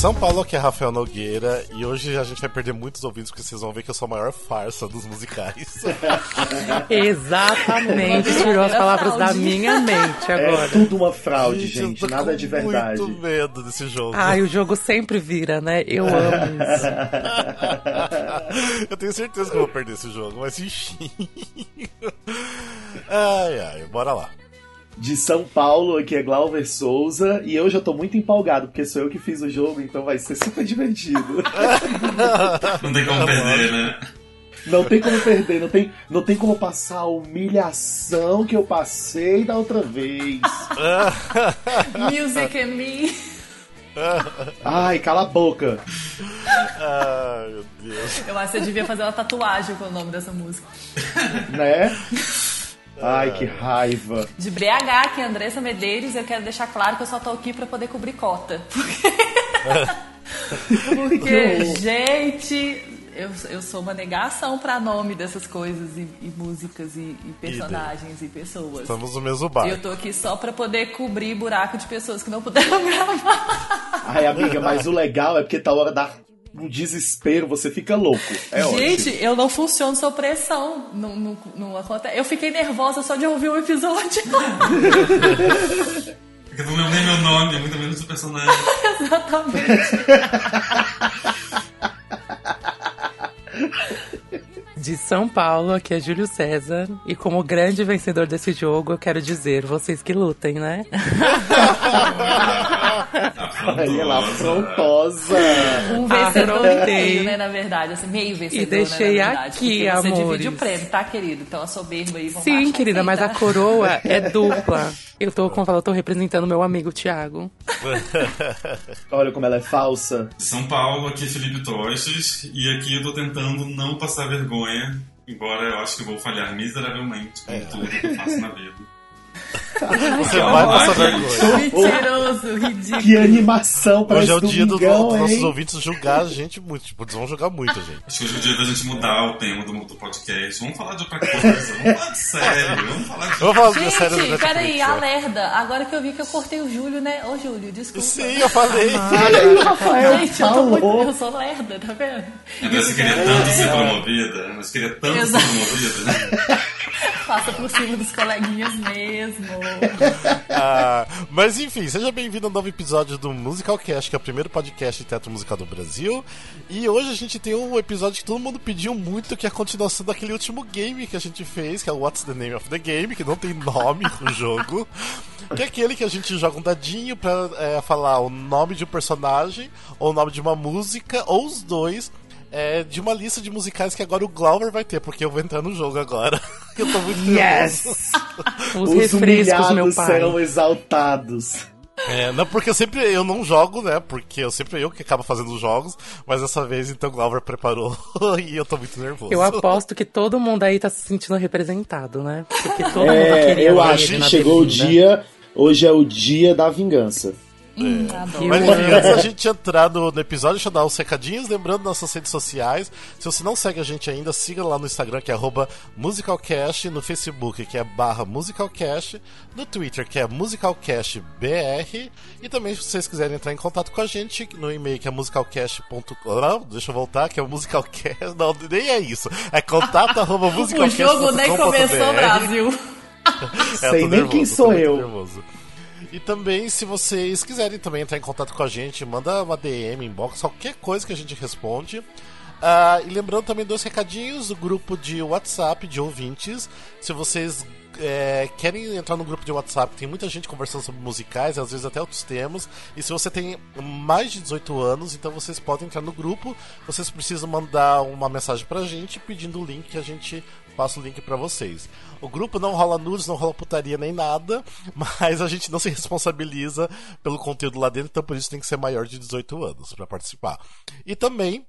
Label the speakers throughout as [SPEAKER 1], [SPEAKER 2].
[SPEAKER 1] São Paulo, que é Rafael Nogueira, e hoje a gente vai perder muitos ouvintes porque vocês vão ver que eu sou a maior farsa dos musicais.
[SPEAKER 2] Exatamente, tirou as palavras da minha mente agora.
[SPEAKER 3] É tudo uma fraude, gente, nada de verdade.
[SPEAKER 1] Eu muito medo desse jogo.
[SPEAKER 2] Ai, o jogo sempre vira, né? Eu amo isso.
[SPEAKER 1] eu tenho certeza que eu vou perder esse jogo, mas enfim. ai, ai, bora lá
[SPEAKER 3] de São Paulo, aqui é Glauber Souza, e eu já tô muito empolgado, porque sou eu que fiz o jogo, então vai ser super divertido.
[SPEAKER 4] Não tem como perder, né?
[SPEAKER 3] Não tem como perder, não tem, não tem como passar a humilhação que eu passei da outra vez.
[SPEAKER 5] Music and me.
[SPEAKER 3] Ai, cala a boca.
[SPEAKER 1] Ai, meu Deus.
[SPEAKER 5] Eu acho que você devia fazer uma tatuagem com o nome dessa música.
[SPEAKER 3] Né? Ai, que raiva.
[SPEAKER 5] De BH, que é Andressa Medeiros, eu quero deixar claro que eu só tô aqui pra poder cobrir cota. Porque, gente, eu, eu sou uma negação para nome dessas coisas e, e músicas e, e personagens e, e, pessoas.
[SPEAKER 1] Estamos no mesmo bar.
[SPEAKER 5] Eu tô aqui só para poder cobrir buraco de pessoas que não puderam gravar.
[SPEAKER 3] Ai, amiga, mas o legal é porque tá hora da um desespero, você fica louco. É
[SPEAKER 5] Gente,
[SPEAKER 3] ótimo.
[SPEAKER 5] eu não funciono sob pressão. Não, não, não acontece. Eu fiquei nervosa só de ouvir o um episódio.
[SPEAKER 4] Porque não é nem meu nome, é muito menos o personagem.
[SPEAKER 5] Exatamente.
[SPEAKER 2] De São Paulo, aqui é Júlio César. E como grande vencedor desse jogo, eu quero dizer, vocês que lutem, né?
[SPEAKER 3] Olha lá, afrontosa.
[SPEAKER 5] Um vencedor ah, meio, né, na verdade. Assim, meio vencedor,
[SPEAKER 2] E deixei
[SPEAKER 5] né,
[SPEAKER 2] aqui,
[SPEAKER 5] amor.
[SPEAKER 2] Você
[SPEAKER 5] divide o prêmio, tá, querido? Então a soberba aí, vamos
[SPEAKER 2] Sim, querida, mas a coroa é dupla. Eu tô, como eu tô representando meu amigo Thiago.
[SPEAKER 3] Olha como ela é falsa.
[SPEAKER 4] São Paulo, aqui é Felipe Toches, e aqui eu tô tentando não passar vergonha, embora eu acho que vou falhar miseravelmente com é. tudo que eu faço na vida.
[SPEAKER 1] Você vai passar vergonha.
[SPEAKER 5] Mentiroso, ridículo.
[SPEAKER 3] Que animação pra
[SPEAKER 1] Hoje é o dia dos
[SPEAKER 3] do,
[SPEAKER 1] nossos ouvintes julgar a gente muito. Tipo, eles vão julgar muito a gente.
[SPEAKER 4] Acho que hoje é o dia da gente mudar o tema do, do podcast. Vamos falar de outra coisa. Vamos falar de sério. Vamos falar de.
[SPEAKER 1] Vamos falar
[SPEAKER 5] gente,
[SPEAKER 1] sério
[SPEAKER 5] peraí, alerta. Agora que eu vi que eu cortei o Júlio, né? Ô, Júlio, desculpa.
[SPEAKER 1] Sim, eu falei.
[SPEAKER 3] Ah, Rafael
[SPEAKER 5] gente, eu, tô muito, eu sou lerda, tá vendo?
[SPEAKER 4] Você queria tanto ser promovida, mas queria tanto Exato. ser promovida.
[SPEAKER 5] Passa por cima dos coleguinhas mesmo.
[SPEAKER 1] Ah, mas enfim, seja bem-vindo ao novo episódio do Musical Cast, que é o primeiro podcast de teatro musical do Brasil. E hoje a gente tem um episódio que todo mundo pediu muito, que é a continuação daquele último game que a gente fez, que é o What's the Name of the Game, que não tem nome no jogo. Que é aquele que a gente joga um dadinho pra é, falar o nome de um personagem, ou o nome de uma música, ou os dois é, de uma lista de musicais que agora o Glauber vai ter, porque eu vou entrar no jogo agora. eu tô muito
[SPEAKER 3] yes!
[SPEAKER 2] Os, Os refrescos, meu pai.
[SPEAKER 3] serão exaltados.
[SPEAKER 1] É, não, porque eu sempre eu não jogo, né? Porque eu sempre eu que acabo fazendo os jogos, mas dessa vez então o Glauber preparou e eu tô muito nervoso.
[SPEAKER 2] Eu aposto que todo mundo aí tá se sentindo representado, né? Porque todo
[SPEAKER 3] é,
[SPEAKER 2] mundo queria
[SPEAKER 3] Eu acho que chegou o dia, hoje é o dia da vingança.
[SPEAKER 5] Hum,
[SPEAKER 1] é. Mas enfim, antes da gente entrar no, no, episódio, deixa eu dar uns recadinhos. Lembrando nossas redes sociais. Se você não segue a gente ainda, siga lá no Instagram, que é musicalcast, no Facebook, que é barra musicalcast, no Twitter, que é musicalcastbr. E também, se vocês quiserem entrar em contato com a gente, no e-mail que é musicalcast.com. Deixa eu voltar, que é musicalcast. Não, nem é isso. É contato arroba musicalcast.
[SPEAKER 5] O jogo nem começou, Brasil.
[SPEAKER 3] é, Sei nem nervoso, quem sou eu. Nervoso.
[SPEAKER 1] E também, se vocês quiserem também entrar em contato com a gente, manda uma DM, inbox, qualquer coisa que a gente responde. Uh, e lembrando também dois recadinhos do grupo de WhatsApp de ouvintes. Se vocês é, querem entrar no grupo de WhatsApp, tem muita gente conversando sobre musicais, às vezes até outros temas. E se você tem mais de 18 anos, então vocês podem entrar no grupo. Vocês precisam mandar uma mensagem pra gente pedindo o link que a gente passa o link para vocês. O grupo não rola nudes, não rola putaria nem nada, mas a gente não se responsabiliza pelo conteúdo lá dentro, então por isso tem que ser maior de 18 anos para participar. E também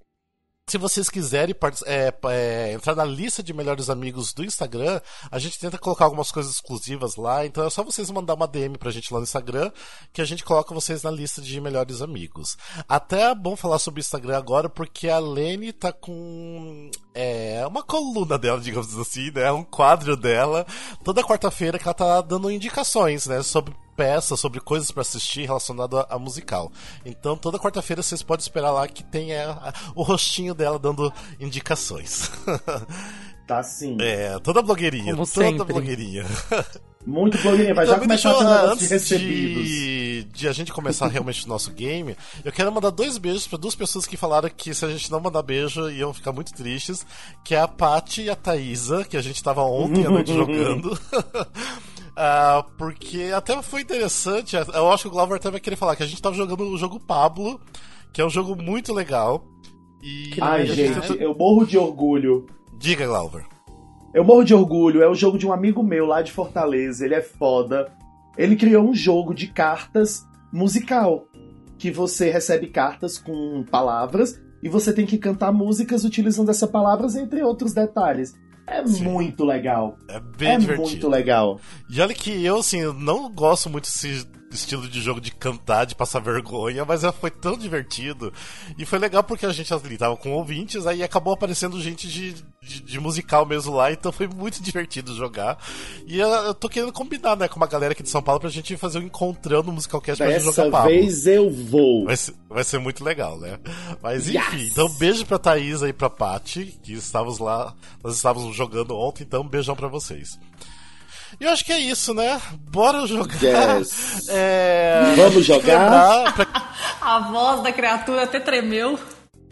[SPEAKER 1] se vocês quiserem é, é, entrar na lista de melhores amigos do Instagram, a gente tenta colocar algumas coisas exclusivas lá. Então é só vocês mandar uma DM pra gente lá no Instagram que a gente coloca vocês na lista de melhores amigos. Até é bom falar sobre o Instagram agora porque a Lene tá com é uma coluna dela, digamos assim, né? Um quadro dela toda quarta-feira que ela tá dando indicações, né? Sobre peças, sobre coisas para assistir relacionado a, a, musical. Então toda quarta-feira vocês podem esperar lá que tenha o rostinho dela dando indicações.
[SPEAKER 3] Tá sim.
[SPEAKER 1] É, toda blogueirinha,
[SPEAKER 2] Como
[SPEAKER 1] toda
[SPEAKER 2] sempre.
[SPEAKER 1] blogueirinha.
[SPEAKER 3] Muito blogueirinha, vai
[SPEAKER 1] Então,
[SPEAKER 3] já
[SPEAKER 1] me
[SPEAKER 3] começar a de
[SPEAKER 1] antes
[SPEAKER 3] recebidos.
[SPEAKER 1] de, de a gente começar realmente o nosso game, eu quero mandar dois beijos para duas pessoas que falaram que se a gente não mandar beijo iam ficar muito tristes, que é a Paty e a Thaísa, que a gente tava ontem à noite jogando. Ah, porque até foi interessante, eu acho que o Glauber até vai querer falar que a gente tava jogando o jogo Pablo, que é um jogo muito legal. E
[SPEAKER 3] Ai, gente,
[SPEAKER 1] tentou-
[SPEAKER 3] eu morro de orgulho.
[SPEAKER 1] Diga, Glauber.
[SPEAKER 3] Eu morro de orgulho. É o jogo de um amigo meu lá de Fortaleza. Ele é foda. Ele criou um jogo de cartas musical. Que você recebe cartas com palavras e você tem que cantar músicas utilizando essas palavras, entre outros detalhes. É
[SPEAKER 1] Sim.
[SPEAKER 3] muito legal.
[SPEAKER 1] É bem
[SPEAKER 3] é
[SPEAKER 1] divertido.
[SPEAKER 3] muito legal.
[SPEAKER 1] E olha que eu, assim, não gosto muito desse estilo de jogo de cantar, de passar vergonha, mas foi tão divertido. E foi legal porque a gente ali tava com ouvintes, aí acabou aparecendo gente de, de, de musical mesmo lá, então foi muito divertido jogar. E eu, eu tô querendo combinar, né, com uma galera aqui de São Paulo pra gente fazer um encontrando no Musicalcast pra gente
[SPEAKER 3] Dessa
[SPEAKER 1] jogar Pablo.
[SPEAKER 3] vez eu vou.
[SPEAKER 1] Vai ser, vai ser muito legal, né? Mas enfim,
[SPEAKER 3] Yes!
[SPEAKER 1] então beijo pra Thaís e pra Paty, que estávamos lá, nós estávamos jogando ontem, então um beijão pra vocês. E eu acho que é isso, né? Bora jogar.
[SPEAKER 3] Yes.
[SPEAKER 1] É...
[SPEAKER 3] Vamos jogar?
[SPEAKER 1] Pra,
[SPEAKER 5] A voz da criatura até tremeu.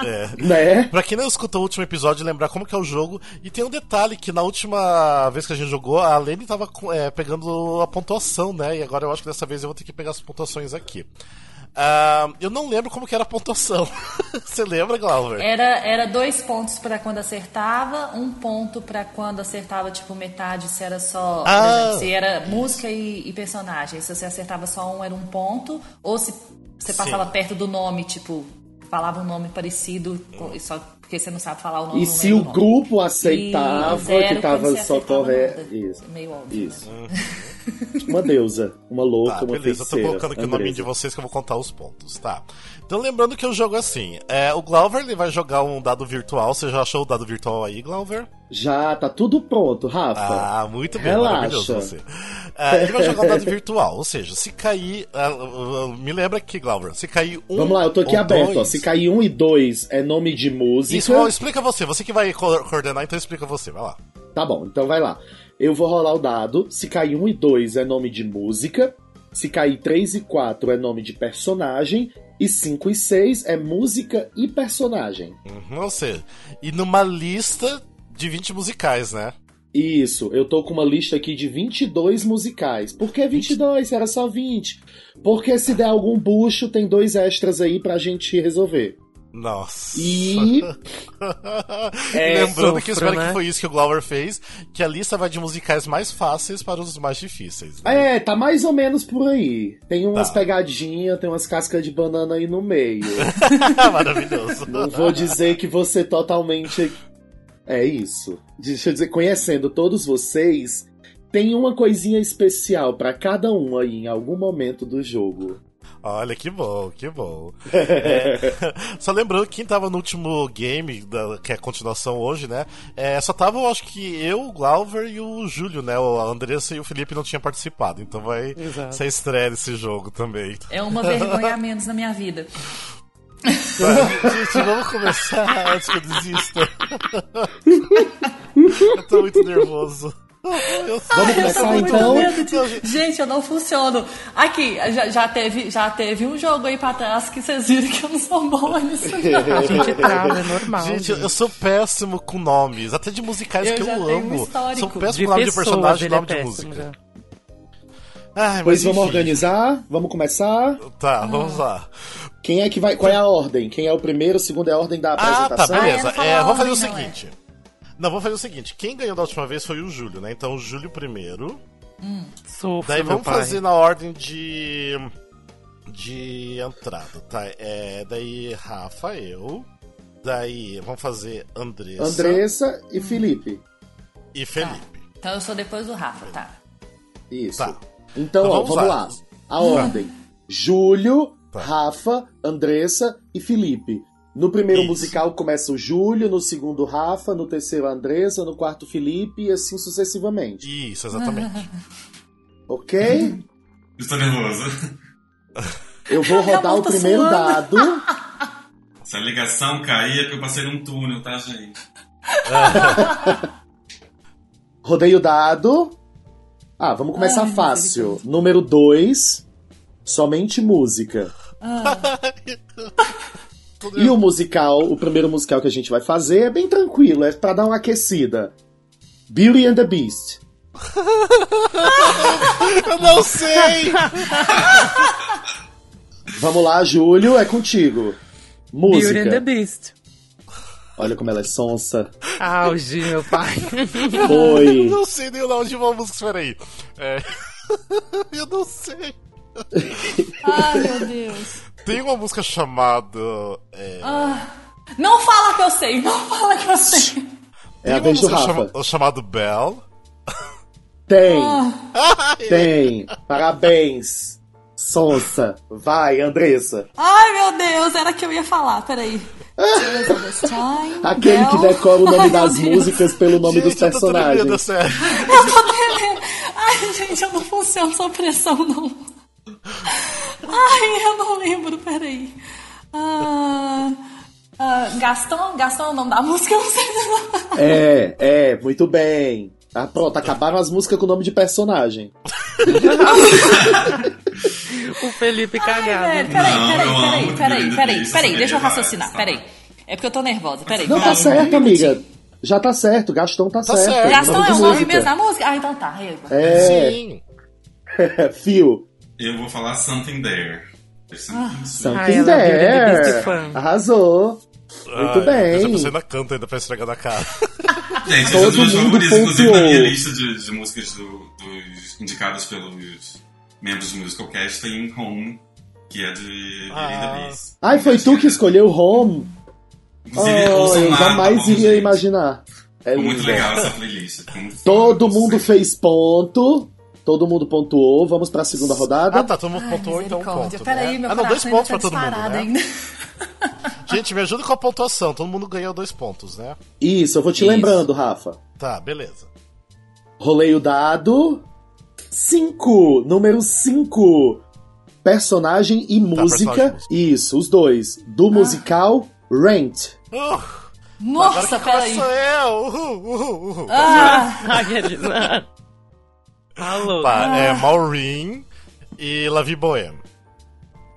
[SPEAKER 1] é,
[SPEAKER 3] Né?
[SPEAKER 1] pra quem não escutou o último episódio, lembrar como que é o jogo. E tem um detalhe que na última vez que a gente jogou, a Lene tava com- é, pegando a pontuação, né? E agora eu acho que dessa vez eu vou ter que pegar as pontuações aqui. Ah, eu não lembro como que era a pontuação. Você lembra, Glauber?
[SPEAKER 5] Era, era dois pontos pra quando acertava, um ponto pra quando acertava, tipo, metade, se era só.
[SPEAKER 1] Ah.
[SPEAKER 5] exemplo, se era música e, e personagem. Se você acertava só um, era um ponto. Ou se você passava
[SPEAKER 1] Sim.
[SPEAKER 5] perto do nome, tipo, falava um nome parecido, com- só porque você não sabe falar o nome
[SPEAKER 3] E se o
[SPEAKER 5] nome.
[SPEAKER 3] grupo aceitava
[SPEAKER 5] zero
[SPEAKER 3] que tava só correto. Isso.
[SPEAKER 5] Meio óbvio.
[SPEAKER 3] Isso. Uma deusa, uma louca,
[SPEAKER 1] Tá,
[SPEAKER 3] uma
[SPEAKER 1] beleza, eu tô
[SPEAKER 3] feiticeira.
[SPEAKER 1] colocando aqui o nome
[SPEAKER 3] Andresa.
[SPEAKER 1] de vocês que eu vou contar os pontos, tá? Então lembrando que o jogo é assim, é, o Glauber ele vai jogar um dado virtual, você já achou o dado virtual aí, Glauber?
[SPEAKER 3] Já tá tudo pronto, Rafa.
[SPEAKER 1] Ah, muito bem,
[SPEAKER 3] Relaxa.
[SPEAKER 1] maravilhoso você. Ah, ele vai jogar um dado virtual, ou seja, se cair, ah, ah, ah, me lembra aqui, Glauber, se cair um
[SPEAKER 3] Vamos lá, eu tô aqui aberto,
[SPEAKER 1] dois-
[SPEAKER 3] Se cair um e dois é nome de música.
[SPEAKER 1] Isso, ó, explica você, você que vai co- coordenar, então explica você, vai lá.
[SPEAKER 3] Tá bom, então vai lá. Eu vou rolar o dado. Se cair um e dois é nome de música. Se cair três e quatro é nome de personagem. E cinco e seis é música e personagem.
[SPEAKER 1] Uhum, ou seja, e numa lista de 20 musicais, né?
[SPEAKER 3] Isso, eu tô com uma lista aqui de 22 musicais. Por que 22? Era só 20. Porque se der algum bucho, tem dois extras aí pra gente resolver.
[SPEAKER 1] Nossa.
[SPEAKER 3] E
[SPEAKER 1] E Lembrando que eu
[SPEAKER 2] sofro,
[SPEAKER 1] espero
[SPEAKER 2] né?
[SPEAKER 1] que foi isso que o Glauber fez, que a lista vai de musicais mais fáceis para os mais difíceis. né?
[SPEAKER 3] É, tá mais ou menos por aí. Tem umas
[SPEAKER 1] Tá.
[SPEAKER 3] pegadinhas, tem umas cascas de banana aí no meio.
[SPEAKER 1] Maravilhoso.
[SPEAKER 3] Não vou dizer que você totalmente. É isso. Deixa eu dizer, conhecendo todos vocês, tem uma coisinha especial pra cada um aí em algum momento do jogo.
[SPEAKER 1] Olha, que bom, que bom. É, só lembrando que quem tava no último game, da- que é a continuação hoje, né? é, só tava, eu acho que eu, o Glauber e o Júlio, né? O- Andressa e o Felipe não tinham participado. Então vai
[SPEAKER 2] Exato.
[SPEAKER 1] ser estreia desse jogo também.
[SPEAKER 5] É uma vergonha a menos na minha vida.
[SPEAKER 1] Gente, vamos começar antes que eu desista. eu tô muito nervoso. Eu
[SPEAKER 3] Vamos
[SPEAKER 1] eu
[SPEAKER 3] começar, então?
[SPEAKER 1] Não, gente,
[SPEAKER 5] Gente, eu não funciono. Aqui, já, já teve, já teve um jogo aí pra trás que vocês viram que eu não sou bom nisso.
[SPEAKER 2] A gente trava, é normal.
[SPEAKER 1] Gente, eu sou péssimo com nomes, até de musicais
[SPEAKER 5] Eu
[SPEAKER 1] que eu
[SPEAKER 5] um
[SPEAKER 1] amo.
[SPEAKER 5] histórico.
[SPEAKER 1] Sou péssimo
[SPEAKER 2] de
[SPEAKER 1] com nome de personagem e
[SPEAKER 2] ele é
[SPEAKER 1] nome de música.
[SPEAKER 2] já.
[SPEAKER 1] Ai,
[SPEAKER 3] Pois vamos
[SPEAKER 1] enfim.
[SPEAKER 3] organizar? Vamos começar?
[SPEAKER 1] Tá, vamos lá.
[SPEAKER 3] Quem é que vai. Qual é a ordem? Quem é o primeiro, o segundo é a ordem da
[SPEAKER 1] Ah, tá,
[SPEAKER 3] apresentação?
[SPEAKER 5] Ah,
[SPEAKER 1] beleza.
[SPEAKER 5] eu não falo
[SPEAKER 1] É,
[SPEAKER 5] a
[SPEAKER 1] vamos fazer o
[SPEAKER 5] não,
[SPEAKER 1] seguinte. Não, vamos fazer o seguinte. Quem ganhou da última vez foi o Júlio, né? Então o Júlio primeiro.
[SPEAKER 2] Sofro,
[SPEAKER 1] Daí
[SPEAKER 2] meu
[SPEAKER 1] vamos
[SPEAKER 2] pai.
[SPEAKER 1] fazer na ordem de. de entrada, tá? É, daí Rafa, eu. Daí vamos fazer Andressa,
[SPEAKER 3] Andressa e Felipe.
[SPEAKER 1] e Felipe.
[SPEAKER 5] Então eu sou depois do Rafa, tá?
[SPEAKER 3] Isso.
[SPEAKER 1] Tá.
[SPEAKER 3] Então,
[SPEAKER 1] Então
[SPEAKER 3] ó,
[SPEAKER 1] vamos
[SPEAKER 3] vamos
[SPEAKER 1] lá.
[SPEAKER 3] lá. A ordem: Júlio,
[SPEAKER 1] Tá.
[SPEAKER 3] Rafa, Andressa e Felipe. No primeiro
[SPEAKER 1] Isso.
[SPEAKER 3] musical começa o Júlio, no segundo Rafa, no terceiro a Andressa, no quarto Felipe e assim sucessivamente.
[SPEAKER 1] Isso, exatamente.
[SPEAKER 3] Ok?
[SPEAKER 4] Estou nervoso.
[SPEAKER 3] Eu vou rodar o primeiro
[SPEAKER 5] suando.
[SPEAKER 3] dado.
[SPEAKER 4] Se a ligação cair é porque eu passei num túnel, tá, gente?
[SPEAKER 3] Rodei o dado. Ah, vamos começar
[SPEAKER 5] Ai,
[SPEAKER 3] fácil. Número 2. Somente música. E o musical, o primeiro musical que a gente vai fazer é bem tranquilo, é pra dar uma aquecida. Beauty and the Beast.
[SPEAKER 1] Eu não sei!
[SPEAKER 3] Vamos lá, Júlio, é contigo.
[SPEAKER 2] Beauty and the
[SPEAKER 3] Música.
[SPEAKER 2] Beast.
[SPEAKER 3] Olha como ela é sonsa.
[SPEAKER 2] Auge, meu pai.
[SPEAKER 1] Eu
[SPEAKER 3] Foi.
[SPEAKER 1] não sei nem o nome de uma música, peraí. É... Eu não sei.
[SPEAKER 5] Ai, meu Deus.
[SPEAKER 1] Tem uma música chamada. É...
[SPEAKER 5] Não fala que eu sei, não fala que eu sei.
[SPEAKER 3] É a
[SPEAKER 1] Tem uma
[SPEAKER 3] vez do
[SPEAKER 1] música
[SPEAKER 3] Rafa.
[SPEAKER 1] chama... chamada Bell.
[SPEAKER 3] Tem,
[SPEAKER 5] Ah.
[SPEAKER 3] tem. Parabéns. Sonsa. Vai, Andressa.
[SPEAKER 5] Ai, meu Deus, era que eu ia falar, peraí. Time,
[SPEAKER 3] Aquele que decora o nome
[SPEAKER 5] Ai,
[SPEAKER 3] das músicas pelo nome dos
[SPEAKER 1] Gente, eu tô tremendo,
[SPEAKER 3] personagens.
[SPEAKER 1] sério.
[SPEAKER 5] Eu tô tremendo. Ai, gente, eu não funciono sob pressão, não. Ai, eu não lembro, peraí. Ah, ah, Gaston? Gaston é o nome da música? Eu não sei.
[SPEAKER 3] É, é, muito bem. Ah, pronto, acabaram as músicas com o nome de personagem.
[SPEAKER 2] o Felipe
[SPEAKER 5] Ai,
[SPEAKER 2] cagado.
[SPEAKER 5] velho, peraí, peraí, peraí, peraí, peraí, peraí,
[SPEAKER 4] essa
[SPEAKER 5] deixa eu
[SPEAKER 4] é
[SPEAKER 5] raciocinar,
[SPEAKER 4] várias,
[SPEAKER 5] peraí. É porque eu tô nervosa, peraí.
[SPEAKER 3] Não, tá certo, amiga. Já tá certo, Gaston tá,
[SPEAKER 1] Tá
[SPEAKER 3] certo.
[SPEAKER 1] certo.
[SPEAKER 5] Gaston
[SPEAKER 3] Nome
[SPEAKER 5] é o nome mesmo da música? Ah, então tá.
[SPEAKER 3] É,
[SPEAKER 1] Sim.
[SPEAKER 3] Fio.
[SPEAKER 4] Eu vou falar Something There. Something
[SPEAKER 2] Ai, ela é
[SPEAKER 3] there.
[SPEAKER 2] fã.
[SPEAKER 3] Arrasou. Muito
[SPEAKER 1] Ai,
[SPEAKER 3] bem.
[SPEAKER 1] Já pensei na canta ainda pra estragar na cara.
[SPEAKER 4] Gente,
[SPEAKER 3] Todo
[SPEAKER 4] essas duas
[SPEAKER 3] mundo
[SPEAKER 4] favoritas, inclusive na minha
[SPEAKER 3] pontuou.
[SPEAKER 4] lista de, de músicas do- dos indicadas pelos membros do Musical Cast tem Home, que é de
[SPEAKER 1] Ah.
[SPEAKER 4] Beast.
[SPEAKER 3] Ai, foi tu que escolheu Home? Oh,
[SPEAKER 4] Inclusive, ouçam
[SPEAKER 3] eu jamais
[SPEAKER 4] tá
[SPEAKER 3] iria
[SPEAKER 4] gente?
[SPEAKER 3] imaginar. É
[SPEAKER 4] muito
[SPEAKER 3] linda.
[SPEAKER 4] legal essa playlist.
[SPEAKER 3] Todo mundo
[SPEAKER 4] sei.
[SPEAKER 3] fez ponto. Todo mundo pontuou. Vamos pra segunda rodada.
[SPEAKER 1] Ah, tá, todo mundo
[SPEAKER 5] Ai,
[SPEAKER 1] pontuou, então um ponto.
[SPEAKER 5] Peraí,
[SPEAKER 1] né?
[SPEAKER 5] meu
[SPEAKER 1] ah, não, dois
[SPEAKER 5] coração
[SPEAKER 1] pontos pra
[SPEAKER 5] tá
[SPEAKER 1] todo mundo, né?
[SPEAKER 5] ainda.
[SPEAKER 1] Gente, me ajuda com a pontuação. Todo mundo ganhou dois pontos, né?
[SPEAKER 3] Isso, eu vou te
[SPEAKER 5] Isso.
[SPEAKER 3] lembrando, Rafa.
[SPEAKER 1] Tá, beleza.
[SPEAKER 3] Rolei o dado. 5. Número 5. Personagem e música.
[SPEAKER 1] personagem e música.
[SPEAKER 3] Isso, os dois. Do musical Rent.
[SPEAKER 1] Uh,
[SPEAKER 5] Nossa, peraí.
[SPEAKER 1] sou eu! Uhul, uhul, uhul.
[SPEAKER 5] Ah.
[SPEAKER 2] Alô.
[SPEAKER 1] Tá, é Maureen e La Vie Bohème.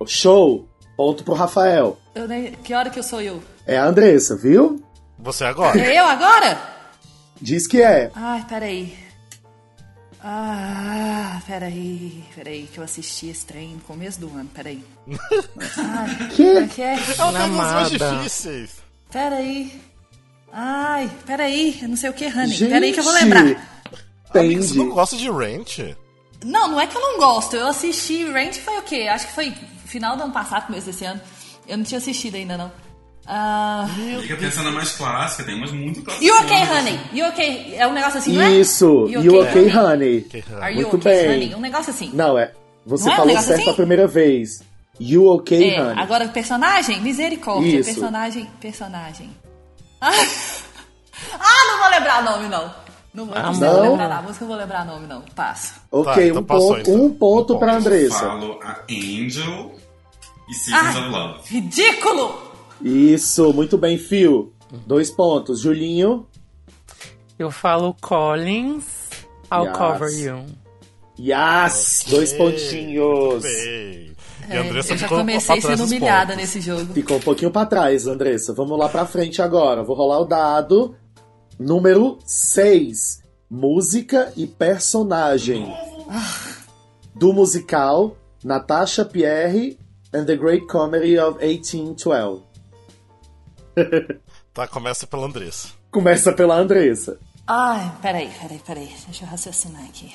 [SPEAKER 3] Show. Ponto pro Rafael.
[SPEAKER 5] Eu nem... Que hora que eu sou eu?
[SPEAKER 3] É a Andressa, viu?
[SPEAKER 1] Você agora?
[SPEAKER 5] É eu agora?
[SPEAKER 3] Diz que é.
[SPEAKER 5] Ai, peraí. Ah, peraí, peraí, que eu assisti esse trem no começo do ano, peraí. Ai, como
[SPEAKER 3] Que?
[SPEAKER 5] é que é?
[SPEAKER 1] Ela tem as mais difíceis.
[SPEAKER 5] Peraí. Ai, peraí, eu não sei o que, Honey.
[SPEAKER 3] Gente.
[SPEAKER 5] Peraí que eu vou lembrar.
[SPEAKER 1] Amiga, você não
[SPEAKER 3] Entendi.
[SPEAKER 1] gosta de Rent?
[SPEAKER 5] Não, não é que eu não gosto. Eu assisti Rent foi o quê? Acho que foi final do ano passado, começo desse ano. Eu não tinha assistido ainda, não. Ah.
[SPEAKER 4] Fica pensando na mais clássica, tem umas muito clássicas.
[SPEAKER 5] You okay, honey? You okay? É um negócio assim, não é?
[SPEAKER 3] Isso. You okay, honey?
[SPEAKER 1] Que-
[SPEAKER 5] Are you
[SPEAKER 3] Muito
[SPEAKER 5] okay,
[SPEAKER 3] bem.
[SPEAKER 5] honey? Um negócio assim.
[SPEAKER 3] Não, é. Você
[SPEAKER 5] Não é um
[SPEAKER 3] falou certo
[SPEAKER 5] assim?
[SPEAKER 3] a primeira vez. You okay,
[SPEAKER 5] É,
[SPEAKER 3] honey?
[SPEAKER 5] agora personagem? Misericórdia.
[SPEAKER 3] Isso.
[SPEAKER 5] Personagem, personagem. Ah, ah, não vou lembrar o nome, não. Não vou, não
[SPEAKER 3] Não?
[SPEAKER 5] vou lembrar da música, não vou lembrar o nome, não. Passo.
[SPEAKER 3] Ok,
[SPEAKER 1] Tá, então
[SPEAKER 3] um,
[SPEAKER 1] passou,
[SPEAKER 3] ponto,
[SPEAKER 1] então.
[SPEAKER 3] um
[SPEAKER 1] Um
[SPEAKER 3] ponto
[SPEAKER 1] ponto.
[SPEAKER 3] pra
[SPEAKER 4] Eu
[SPEAKER 3] Andressa.
[SPEAKER 4] falo a Angel e Seasons
[SPEAKER 5] Ah. Ridículo!
[SPEAKER 3] Isso, muito bem, Fio. Dois pontos. Julinho.
[SPEAKER 2] Eu falo Collins, I'll
[SPEAKER 3] Yes.
[SPEAKER 2] cover you.
[SPEAKER 3] Yes! Dois
[SPEAKER 1] Ok,
[SPEAKER 3] pontinhos.
[SPEAKER 1] bem. E
[SPEAKER 5] É,
[SPEAKER 1] a Andressa
[SPEAKER 5] eu já comecei
[SPEAKER 1] pra trás
[SPEAKER 5] sendo humilhada nesse jogo.
[SPEAKER 3] Ficou um pouquinho pra trás, Andressa. Vamos lá pra frente agora. Vou rolar o dado. Número 6. Música e personagem. Do musical Natasha Pierre and the Great Comedy of 1812.
[SPEAKER 1] Tá, começa pela Andressa.
[SPEAKER 3] Começa pela Andressa.
[SPEAKER 5] Ai, peraí, peraí, peraí. Deixa eu raciocinar aqui.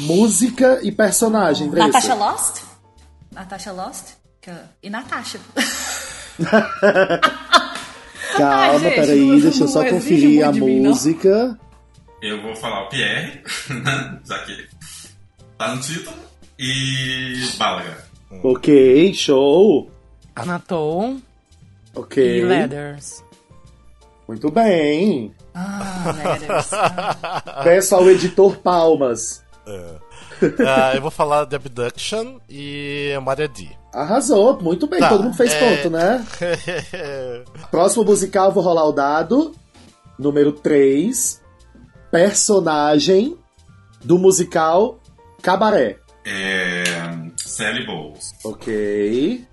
[SPEAKER 3] Música e personagem, Andressa.
[SPEAKER 5] Natasha Lost? Natasha Lost? E Natasha.
[SPEAKER 3] Calma,
[SPEAKER 5] Ai, gente,
[SPEAKER 3] peraí,
[SPEAKER 5] não-
[SPEAKER 3] deixa eu só conferir a
[SPEAKER 5] de mim,
[SPEAKER 3] música.
[SPEAKER 4] Eu vou falar o Pierre, né? já que tá no título, e Balaga.
[SPEAKER 3] Ok, show.
[SPEAKER 2] Anatou
[SPEAKER 3] Ok.
[SPEAKER 2] e Leathers.
[SPEAKER 3] Muito bem.
[SPEAKER 5] Ah, Letters.
[SPEAKER 3] Peço ao editor palmas.
[SPEAKER 1] É. Ah, eu vou falar de Abduction e Maria D.
[SPEAKER 3] Arrasou, muito bem,
[SPEAKER 1] Tá,
[SPEAKER 3] todo mundo fez
[SPEAKER 1] é-
[SPEAKER 3] ponto, né? Próximo musical, vou rolar o dado. Número 3. Personagem do musical Cabaré.
[SPEAKER 4] É. Sally Bowles.
[SPEAKER 3] Ok.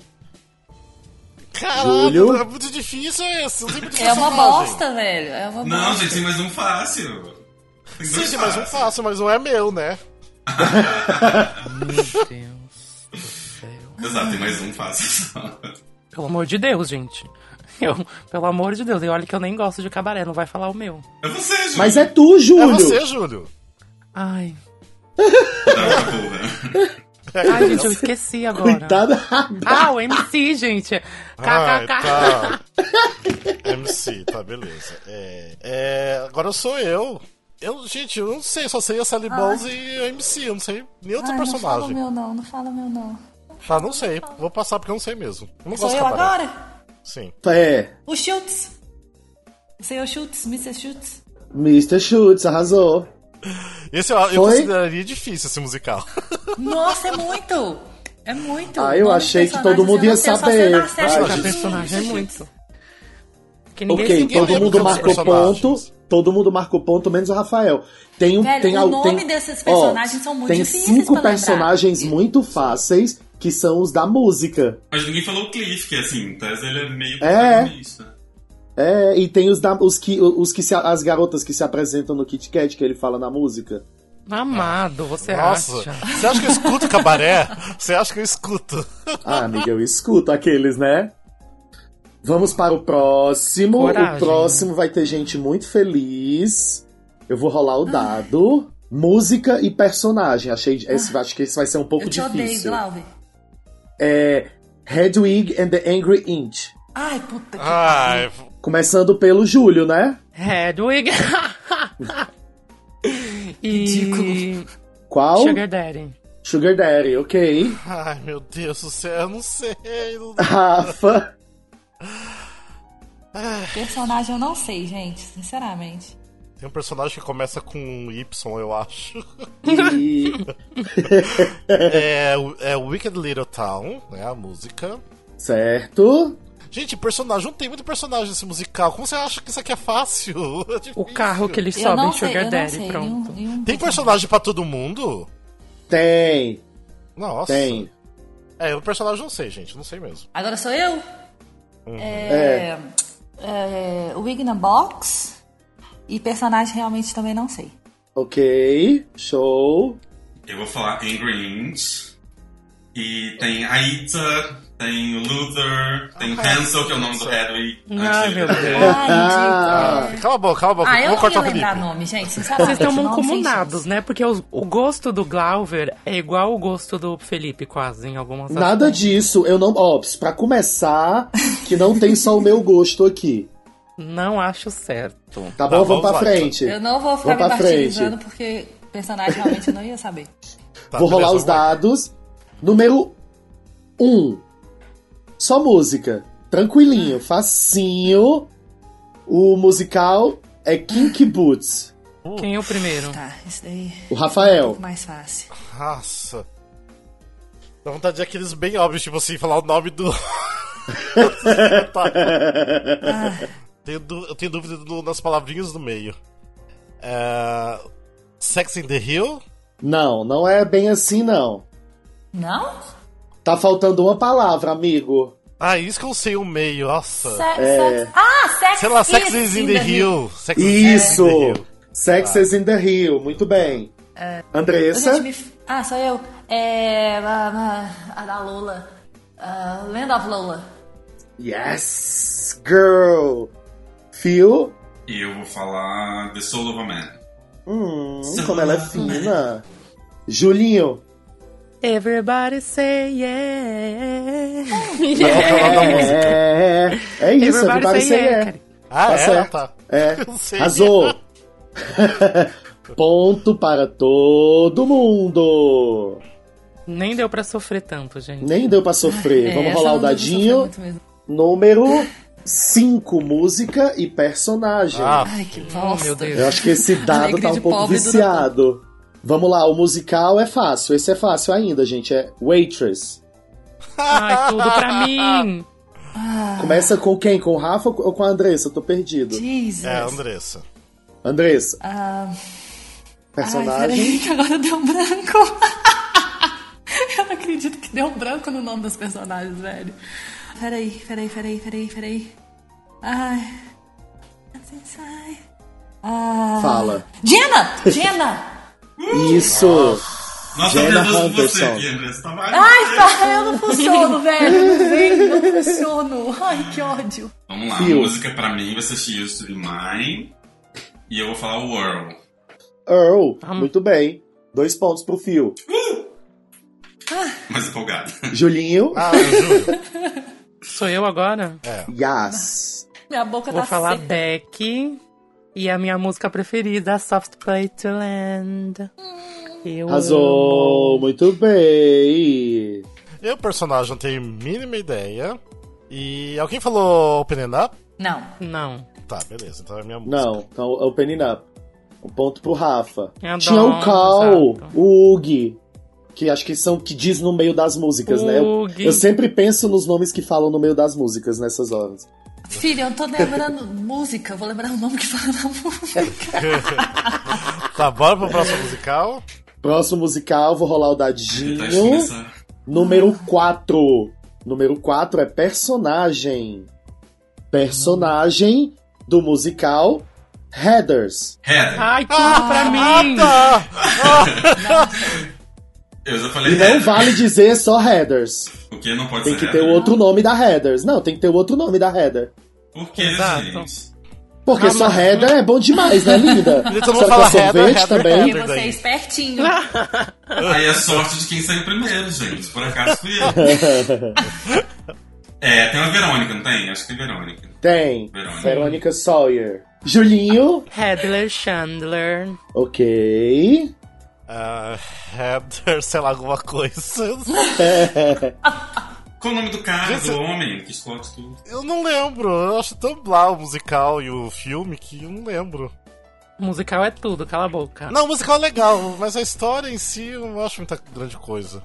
[SPEAKER 1] Caraca,
[SPEAKER 3] Júlio?
[SPEAKER 1] é muito difícil esse.
[SPEAKER 5] É uma bosta, velho. É uma
[SPEAKER 4] Não,
[SPEAKER 5] bosta.
[SPEAKER 4] gente, tem mais um fácil. Tem
[SPEAKER 1] Sim, tem mais um fácil, mas não é meu, né?
[SPEAKER 2] Meu Deus do céu.
[SPEAKER 4] Exato, tem mais um fácil.
[SPEAKER 2] Pelo amor de Deus, gente. Eu, pelo amor de Deus, e olha que eu nem gosto de cabaré, não vai falar o meu.
[SPEAKER 4] É você, Júlio.
[SPEAKER 3] Mas é tu,
[SPEAKER 1] É
[SPEAKER 3] Júlio!
[SPEAKER 1] você, Júlio.
[SPEAKER 2] Ai. Ai, gente, eu esqueci agora.
[SPEAKER 3] Coitada.
[SPEAKER 2] Ah, o MC, gente. KKK.
[SPEAKER 1] tá. MC, tá, beleza. É, é, agora sou eu. Eu, gente, eu não sei, só sei a Sally Balls e o MC, eu não sei nem outro
[SPEAKER 5] Ai, não fala o
[SPEAKER 1] personagem.
[SPEAKER 5] meu não, não fala o meu não.
[SPEAKER 1] Tá, não sei. Vou passar porque eu não sei mesmo. Eu não
[SPEAKER 5] Sou eu
[SPEAKER 1] cabaré.
[SPEAKER 5] agora?
[SPEAKER 1] Sim.
[SPEAKER 3] É,
[SPEAKER 5] O Schultz. Sei o Schultz, Mr. Schultz.
[SPEAKER 3] Mr. Schultz, arrasou.
[SPEAKER 1] Esse eu, eu consideraria difícil esse musical.
[SPEAKER 5] Nossa, é muito! É muito!
[SPEAKER 3] Ah, eu achei que todo mundo ia
[SPEAKER 5] tem,
[SPEAKER 3] saber. Jesus.
[SPEAKER 2] personagem é muito.
[SPEAKER 3] Ok, todo mundo marcou ponto.
[SPEAKER 1] personagens.
[SPEAKER 3] Todo mundo marcou ponto, menos o Rafael. Tem um,
[SPEAKER 5] Velho,
[SPEAKER 3] tem,
[SPEAKER 5] o nome
[SPEAKER 3] tem-
[SPEAKER 5] desses
[SPEAKER 3] ó,
[SPEAKER 5] personagens são muito
[SPEAKER 3] Tem
[SPEAKER 5] difíceis
[SPEAKER 3] cinco
[SPEAKER 5] pra lembrar.
[SPEAKER 3] personagens muito fáceis que são os da música.
[SPEAKER 4] Mas ninguém falou o Cliff, que assim, em tese ele é meio
[SPEAKER 3] É.
[SPEAKER 4] protagonista.
[SPEAKER 3] É, e tem os, da, os que, os que se, as garotas que se apresentam no Kit Kat, que ele fala na música.
[SPEAKER 2] Amado, você
[SPEAKER 1] Nossa,
[SPEAKER 2] acha?
[SPEAKER 1] você acha que eu escuto cabaré? Você acha que eu escuto?
[SPEAKER 3] Ah, amiga, eu escuto aqueles, né? Vamos para o próximo.
[SPEAKER 2] Coragem,
[SPEAKER 3] o próximo vai ter gente muito feliz. Eu vou rolar o dado. Música e personagem. Achei, esse, acho que esse vai ser um pouco
[SPEAKER 5] Eu te odeio,
[SPEAKER 3] difícil.
[SPEAKER 5] Glauber.
[SPEAKER 3] É Hedwig and the Angry Inch.
[SPEAKER 5] Ai, puta que
[SPEAKER 1] Ai,
[SPEAKER 3] Começando pelo Júlio, né?
[SPEAKER 2] Hedwig. e...
[SPEAKER 5] Ridículo.
[SPEAKER 3] Qual?
[SPEAKER 2] Sugar Daddy.
[SPEAKER 3] Sugar Daddy, ok.
[SPEAKER 1] ai, meu Deus do céu, eu não sei. não-
[SPEAKER 3] Rafa.
[SPEAKER 5] Personagem eu não sei, gente, sinceramente.
[SPEAKER 1] Tem um personagem que começa com um Y, eu acho.
[SPEAKER 3] E...
[SPEAKER 1] É, o- é Wicked Little Town, né? A música.
[SPEAKER 3] certo.
[SPEAKER 1] Gente, personagem, não tem muito personagem nesse musical. Como você acha que isso aqui é fácil? É
[SPEAKER 2] O carro que ele
[SPEAKER 5] Eu
[SPEAKER 2] sobe
[SPEAKER 5] não
[SPEAKER 2] em Sugar
[SPEAKER 5] eu
[SPEAKER 2] Daddy,
[SPEAKER 5] sei.
[SPEAKER 2] pronto.
[SPEAKER 5] nenhum- nenhum
[SPEAKER 1] Tem personagem pra todo mundo?
[SPEAKER 3] Tem.
[SPEAKER 1] Nossa.
[SPEAKER 3] Tem.
[SPEAKER 1] É, o personagem eu não sei, gente. Não sei mesmo.
[SPEAKER 5] Agora sou eu?
[SPEAKER 1] Uhum.
[SPEAKER 5] É. é Wig na Box. E personagem realmente também não sei.
[SPEAKER 3] Ok. Show.
[SPEAKER 4] Eu vou falar Angry Inch. E tem a Ita, tem o Luther, tem o Hansel, que é o nome do Hedwig.
[SPEAKER 2] Ai, meu Deus.
[SPEAKER 5] Ai,
[SPEAKER 3] Ah,
[SPEAKER 5] ridículo.
[SPEAKER 1] Cala a boca, cala a boca.
[SPEAKER 5] Ah, eu
[SPEAKER 1] Vou
[SPEAKER 5] não
[SPEAKER 1] cortar
[SPEAKER 5] ia
[SPEAKER 1] o
[SPEAKER 5] lembrar
[SPEAKER 1] Felipe.
[SPEAKER 5] nome, gente, sinceramente.
[SPEAKER 2] Vocês estão
[SPEAKER 5] sem
[SPEAKER 2] mancomunados, né? Porque os- o gosto do Glauber é igual o gosto do Felipe, quase, em algumas
[SPEAKER 3] nada disso. Eu não. Ó, pra começar, que não tem só o meu gosto aqui.
[SPEAKER 2] Não acho certo.
[SPEAKER 3] Tá
[SPEAKER 1] Tá,
[SPEAKER 3] bom? Vamos
[SPEAKER 1] vamos
[SPEAKER 3] pra
[SPEAKER 1] lá,
[SPEAKER 3] frente.
[SPEAKER 5] Eu não vou ficar
[SPEAKER 3] Vamos
[SPEAKER 5] me
[SPEAKER 3] pra
[SPEAKER 5] martirizando porque personagem realmente eu não ia saber.
[SPEAKER 1] Tá,
[SPEAKER 3] Vou rolar
[SPEAKER 1] beleza,
[SPEAKER 3] os
[SPEAKER 1] vamos lá.
[SPEAKER 3] dados. Número 1. Um. Só música. Tranquilinho, facinho. O musical é Kinky Boots.
[SPEAKER 2] Quem é o primeiro?
[SPEAKER 5] Tá, esse daí
[SPEAKER 3] O
[SPEAKER 5] é um
[SPEAKER 3] Rafael.
[SPEAKER 5] mais fácil.
[SPEAKER 1] Nossa. Dá vontade de aqueles bem óbvios, tipo assim, falar o nome do. Tá. Tenho eu tenho dúvida do- nas palavrinhas do meio. É... Sex in the Hill?
[SPEAKER 3] Não, não é bem assim, não.
[SPEAKER 5] Não?
[SPEAKER 3] Tá faltando uma palavra, amigo.
[SPEAKER 1] Ah, isso que eu sei o meio, nossa.
[SPEAKER 5] Se- sex- Ah, Sex
[SPEAKER 1] Sei lá, Sex
[SPEAKER 5] is
[SPEAKER 1] is in the Hill. Sex is
[SPEAKER 3] Isso!
[SPEAKER 1] in the Hill.
[SPEAKER 3] Sex is in the Hill. Muito bem. Andressa?
[SPEAKER 5] Gente, me Ah, sou eu. É. A, da Lola. Ah, Land of Lola.
[SPEAKER 3] Yes, girl. Phil?
[SPEAKER 4] E eu vou falar The Soul of a Man.
[SPEAKER 3] Hum, como ela é fina. Julinho?
[SPEAKER 2] Everybody say yeah.
[SPEAKER 1] Que é?
[SPEAKER 3] É, é isso,
[SPEAKER 2] Everybody
[SPEAKER 3] everybody
[SPEAKER 2] say
[SPEAKER 3] say
[SPEAKER 2] yeah,
[SPEAKER 3] yeah.
[SPEAKER 1] Ah,
[SPEAKER 3] Tá
[SPEAKER 1] é?
[SPEAKER 3] certo.
[SPEAKER 1] Tá.
[SPEAKER 3] É, arrasou. Ponto para todo mundo.
[SPEAKER 2] Nem deu pra sofrer tanto, gente.
[SPEAKER 3] Nem deu pra sofrer.
[SPEAKER 5] É,
[SPEAKER 3] Vamos rolar o dadinho. Número 5, música e personagem.
[SPEAKER 1] Ah,
[SPEAKER 5] Ai, que bosta.
[SPEAKER 2] meu Deus.
[SPEAKER 3] Eu acho que esse dado tá um pouco viciado. Vamos lá, o musical é fácil. Esse é fácil ainda, gente. É Waitress.
[SPEAKER 2] Ai, tudo pra mim.
[SPEAKER 3] Começa com quem? Com o Rafa ou com a Andressa? Eu tô perdido.
[SPEAKER 5] Jesus.
[SPEAKER 1] É, Andressa.
[SPEAKER 3] Andressa,
[SPEAKER 5] Ah, ai,
[SPEAKER 3] personagem.
[SPEAKER 5] peraí, que agora deu um branco. Eu não acredito que deu um branco no nome dos personagens, velho. Peraí, peraí, peraí, peraí, peraí. Ai. Ah,
[SPEAKER 3] Fala.
[SPEAKER 5] Jenna! Jenna!
[SPEAKER 3] Isso!
[SPEAKER 4] Nossa, eu
[SPEAKER 3] Jenna Hunterson.
[SPEAKER 4] aqui, André. Você tá.
[SPEAKER 5] Ai, tá, eu não funciono, velho. Não vem, não funciono. Ai, que ódio.
[SPEAKER 4] Vamos lá,
[SPEAKER 3] Fio.
[SPEAKER 4] a música pra mim vai ser She Used to Be Mine. E eu vou falar o Whirl.
[SPEAKER 3] Earl,
[SPEAKER 2] Ah.
[SPEAKER 3] muito bem. Dois pontos pro Fio.
[SPEAKER 4] Mais empolgado.
[SPEAKER 3] Julinho,
[SPEAKER 1] Ah, eu juro.
[SPEAKER 2] Sou eu agora?
[SPEAKER 3] yes.
[SPEAKER 5] Minha boca
[SPEAKER 2] Vou
[SPEAKER 5] tá
[SPEAKER 2] falar
[SPEAKER 5] seca.
[SPEAKER 2] Beck. E a minha música preferida, Soft Play to Land. Eu
[SPEAKER 3] Arrasou, muito bem.
[SPEAKER 1] Eu, personagem, não tenho mínima ideia. E alguém falou Opening Up?
[SPEAKER 5] Não.
[SPEAKER 2] Não.
[SPEAKER 1] Tá, beleza. Então é a minha música.
[SPEAKER 3] Não, então opening up. Um ponto pro Rafa.
[SPEAKER 2] Eu
[SPEAKER 3] Tinha o Cal,
[SPEAKER 2] exato.
[SPEAKER 3] o Ug, que acho que são que diz no meio das músicas, né? Eu, eu sempre penso nos nomes que falam no meio das músicas nessas horas.
[SPEAKER 5] Filha, eu não tô lembrando música. Vou lembrar o nome que fala na música.
[SPEAKER 1] Tá, bora pro próximo musical.
[SPEAKER 3] Próximo musical, vou rolar o
[SPEAKER 4] Tá
[SPEAKER 3] dadinho.
[SPEAKER 4] começar.
[SPEAKER 3] Número 4. Número 4 é personagem. Personagem do musical.
[SPEAKER 4] Heather.
[SPEAKER 2] Ai, tudo pra mim!
[SPEAKER 1] Tá!
[SPEAKER 4] Eu já falei
[SPEAKER 3] E não
[SPEAKER 4] Heather.
[SPEAKER 3] vale dizer só Heathers.
[SPEAKER 4] Porque não pode
[SPEAKER 3] Tem
[SPEAKER 4] ser
[SPEAKER 3] que ter
[SPEAKER 4] Heather.
[SPEAKER 3] o outro nome da Heathers. Não, tem que ter o outro nome da Heather.
[SPEAKER 4] Por que,
[SPEAKER 2] Exato.
[SPEAKER 4] gente?
[SPEAKER 3] Porque
[SPEAKER 2] Ah,
[SPEAKER 3] só
[SPEAKER 2] mas-
[SPEAKER 3] Heather é bom demais, né, linda?
[SPEAKER 1] Todo mundo fala
[SPEAKER 3] sorvete
[SPEAKER 1] Heather, Heather,
[SPEAKER 3] também?
[SPEAKER 5] E
[SPEAKER 1] Heather.
[SPEAKER 5] você é espertinho.
[SPEAKER 4] Aí é sorte de quem saiu primeiro, gente. Por acaso fui eu. É, tem uma Verônica, não tem? Acho que tem Verônica.
[SPEAKER 3] Tem.
[SPEAKER 4] Verônica.
[SPEAKER 3] Verônica Sawyer. Julinho.
[SPEAKER 2] Headler Chandler.
[SPEAKER 3] Ok.
[SPEAKER 1] Ah, Heather, sei lá, alguma coisa.
[SPEAKER 4] Qual o nome do cara,
[SPEAKER 1] Gente,
[SPEAKER 4] do homem que explode tudo?
[SPEAKER 1] Eu não lembro. Eu acho tão blá o musical e o filme que eu não lembro.
[SPEAKER 2] O musical é tudo, cala a boca.
[SPEAKER 1] Não, o musical é legal, mas a história em si eu não acho muita grande coisa.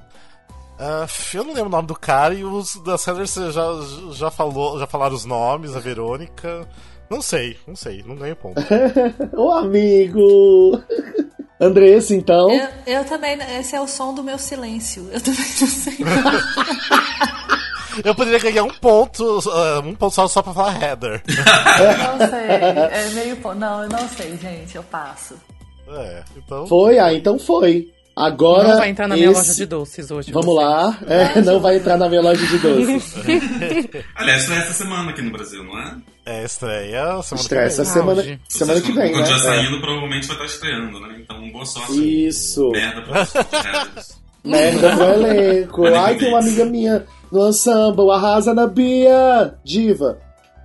[SPEAKER 1] Ah, eu não lembro o nome do cara e os da Sanders já, já, falou, já falaram os nomes, a Verônica. Não sei, não sei, não ganho ponto.
[SPEAKER 3] Ô, amigo. Andressa, então.
[SPEAKER 5] Eu, eu também. Esse é o som do meu silêncio. Eu também não sei.
[SPEAKER 1] Eu poderia ganhar um ponto, ah, um ponto só, só pra falar Heather.
[SPEAKER 5] Não sei. É meio. po- Não, eu não sei, gente. Eu passo.
[SPEAKER 1] É, então.
[SPEAKER 3] Foi, ah, então foi. Agora.
[SPEAKER 2] Não vai entrar na minha
[SPEAKER 3] esse-
[SPEAKER 2] loja de doces hoje.
[SPEAKER 3] Vamos
[SPEAKER 2] você.
[SPEAKER 3] lá. É, não vai entrar na minha loja de doces.
[SPEAKER 4] Aliás, foi essa semana aqui no Brasil, não é?
[SPEAKER 1] É estreia semana
[SPEAKER 3] Estreia essa
[SPEAKER 1] que vem.
[SPEAKER 3] semana,
[SPEAKER 2] Auge.
[SPEAKER 3] semana que vem,
[SPEAKER 4] Quando
[SPEAKER 3] né?
[SPEAKER 4] já
[SPEAKER 3] É.
[SPEAKER 4] saindo, provavelmente vai estar estreando, né? Então, boa sorte.
[SPEAKER 3] Isso.
[SPEAKER 4] Merda pra vocês.
[SPEAKER 3] Merda pro elenco.
[SPEAKER 4] Olha
[SPEAKER 3] Ai,
[SPEAKER 4] que
[SPEAKER 3] tem uma amiga minha no ensemble, arrasa na Bia. Diva.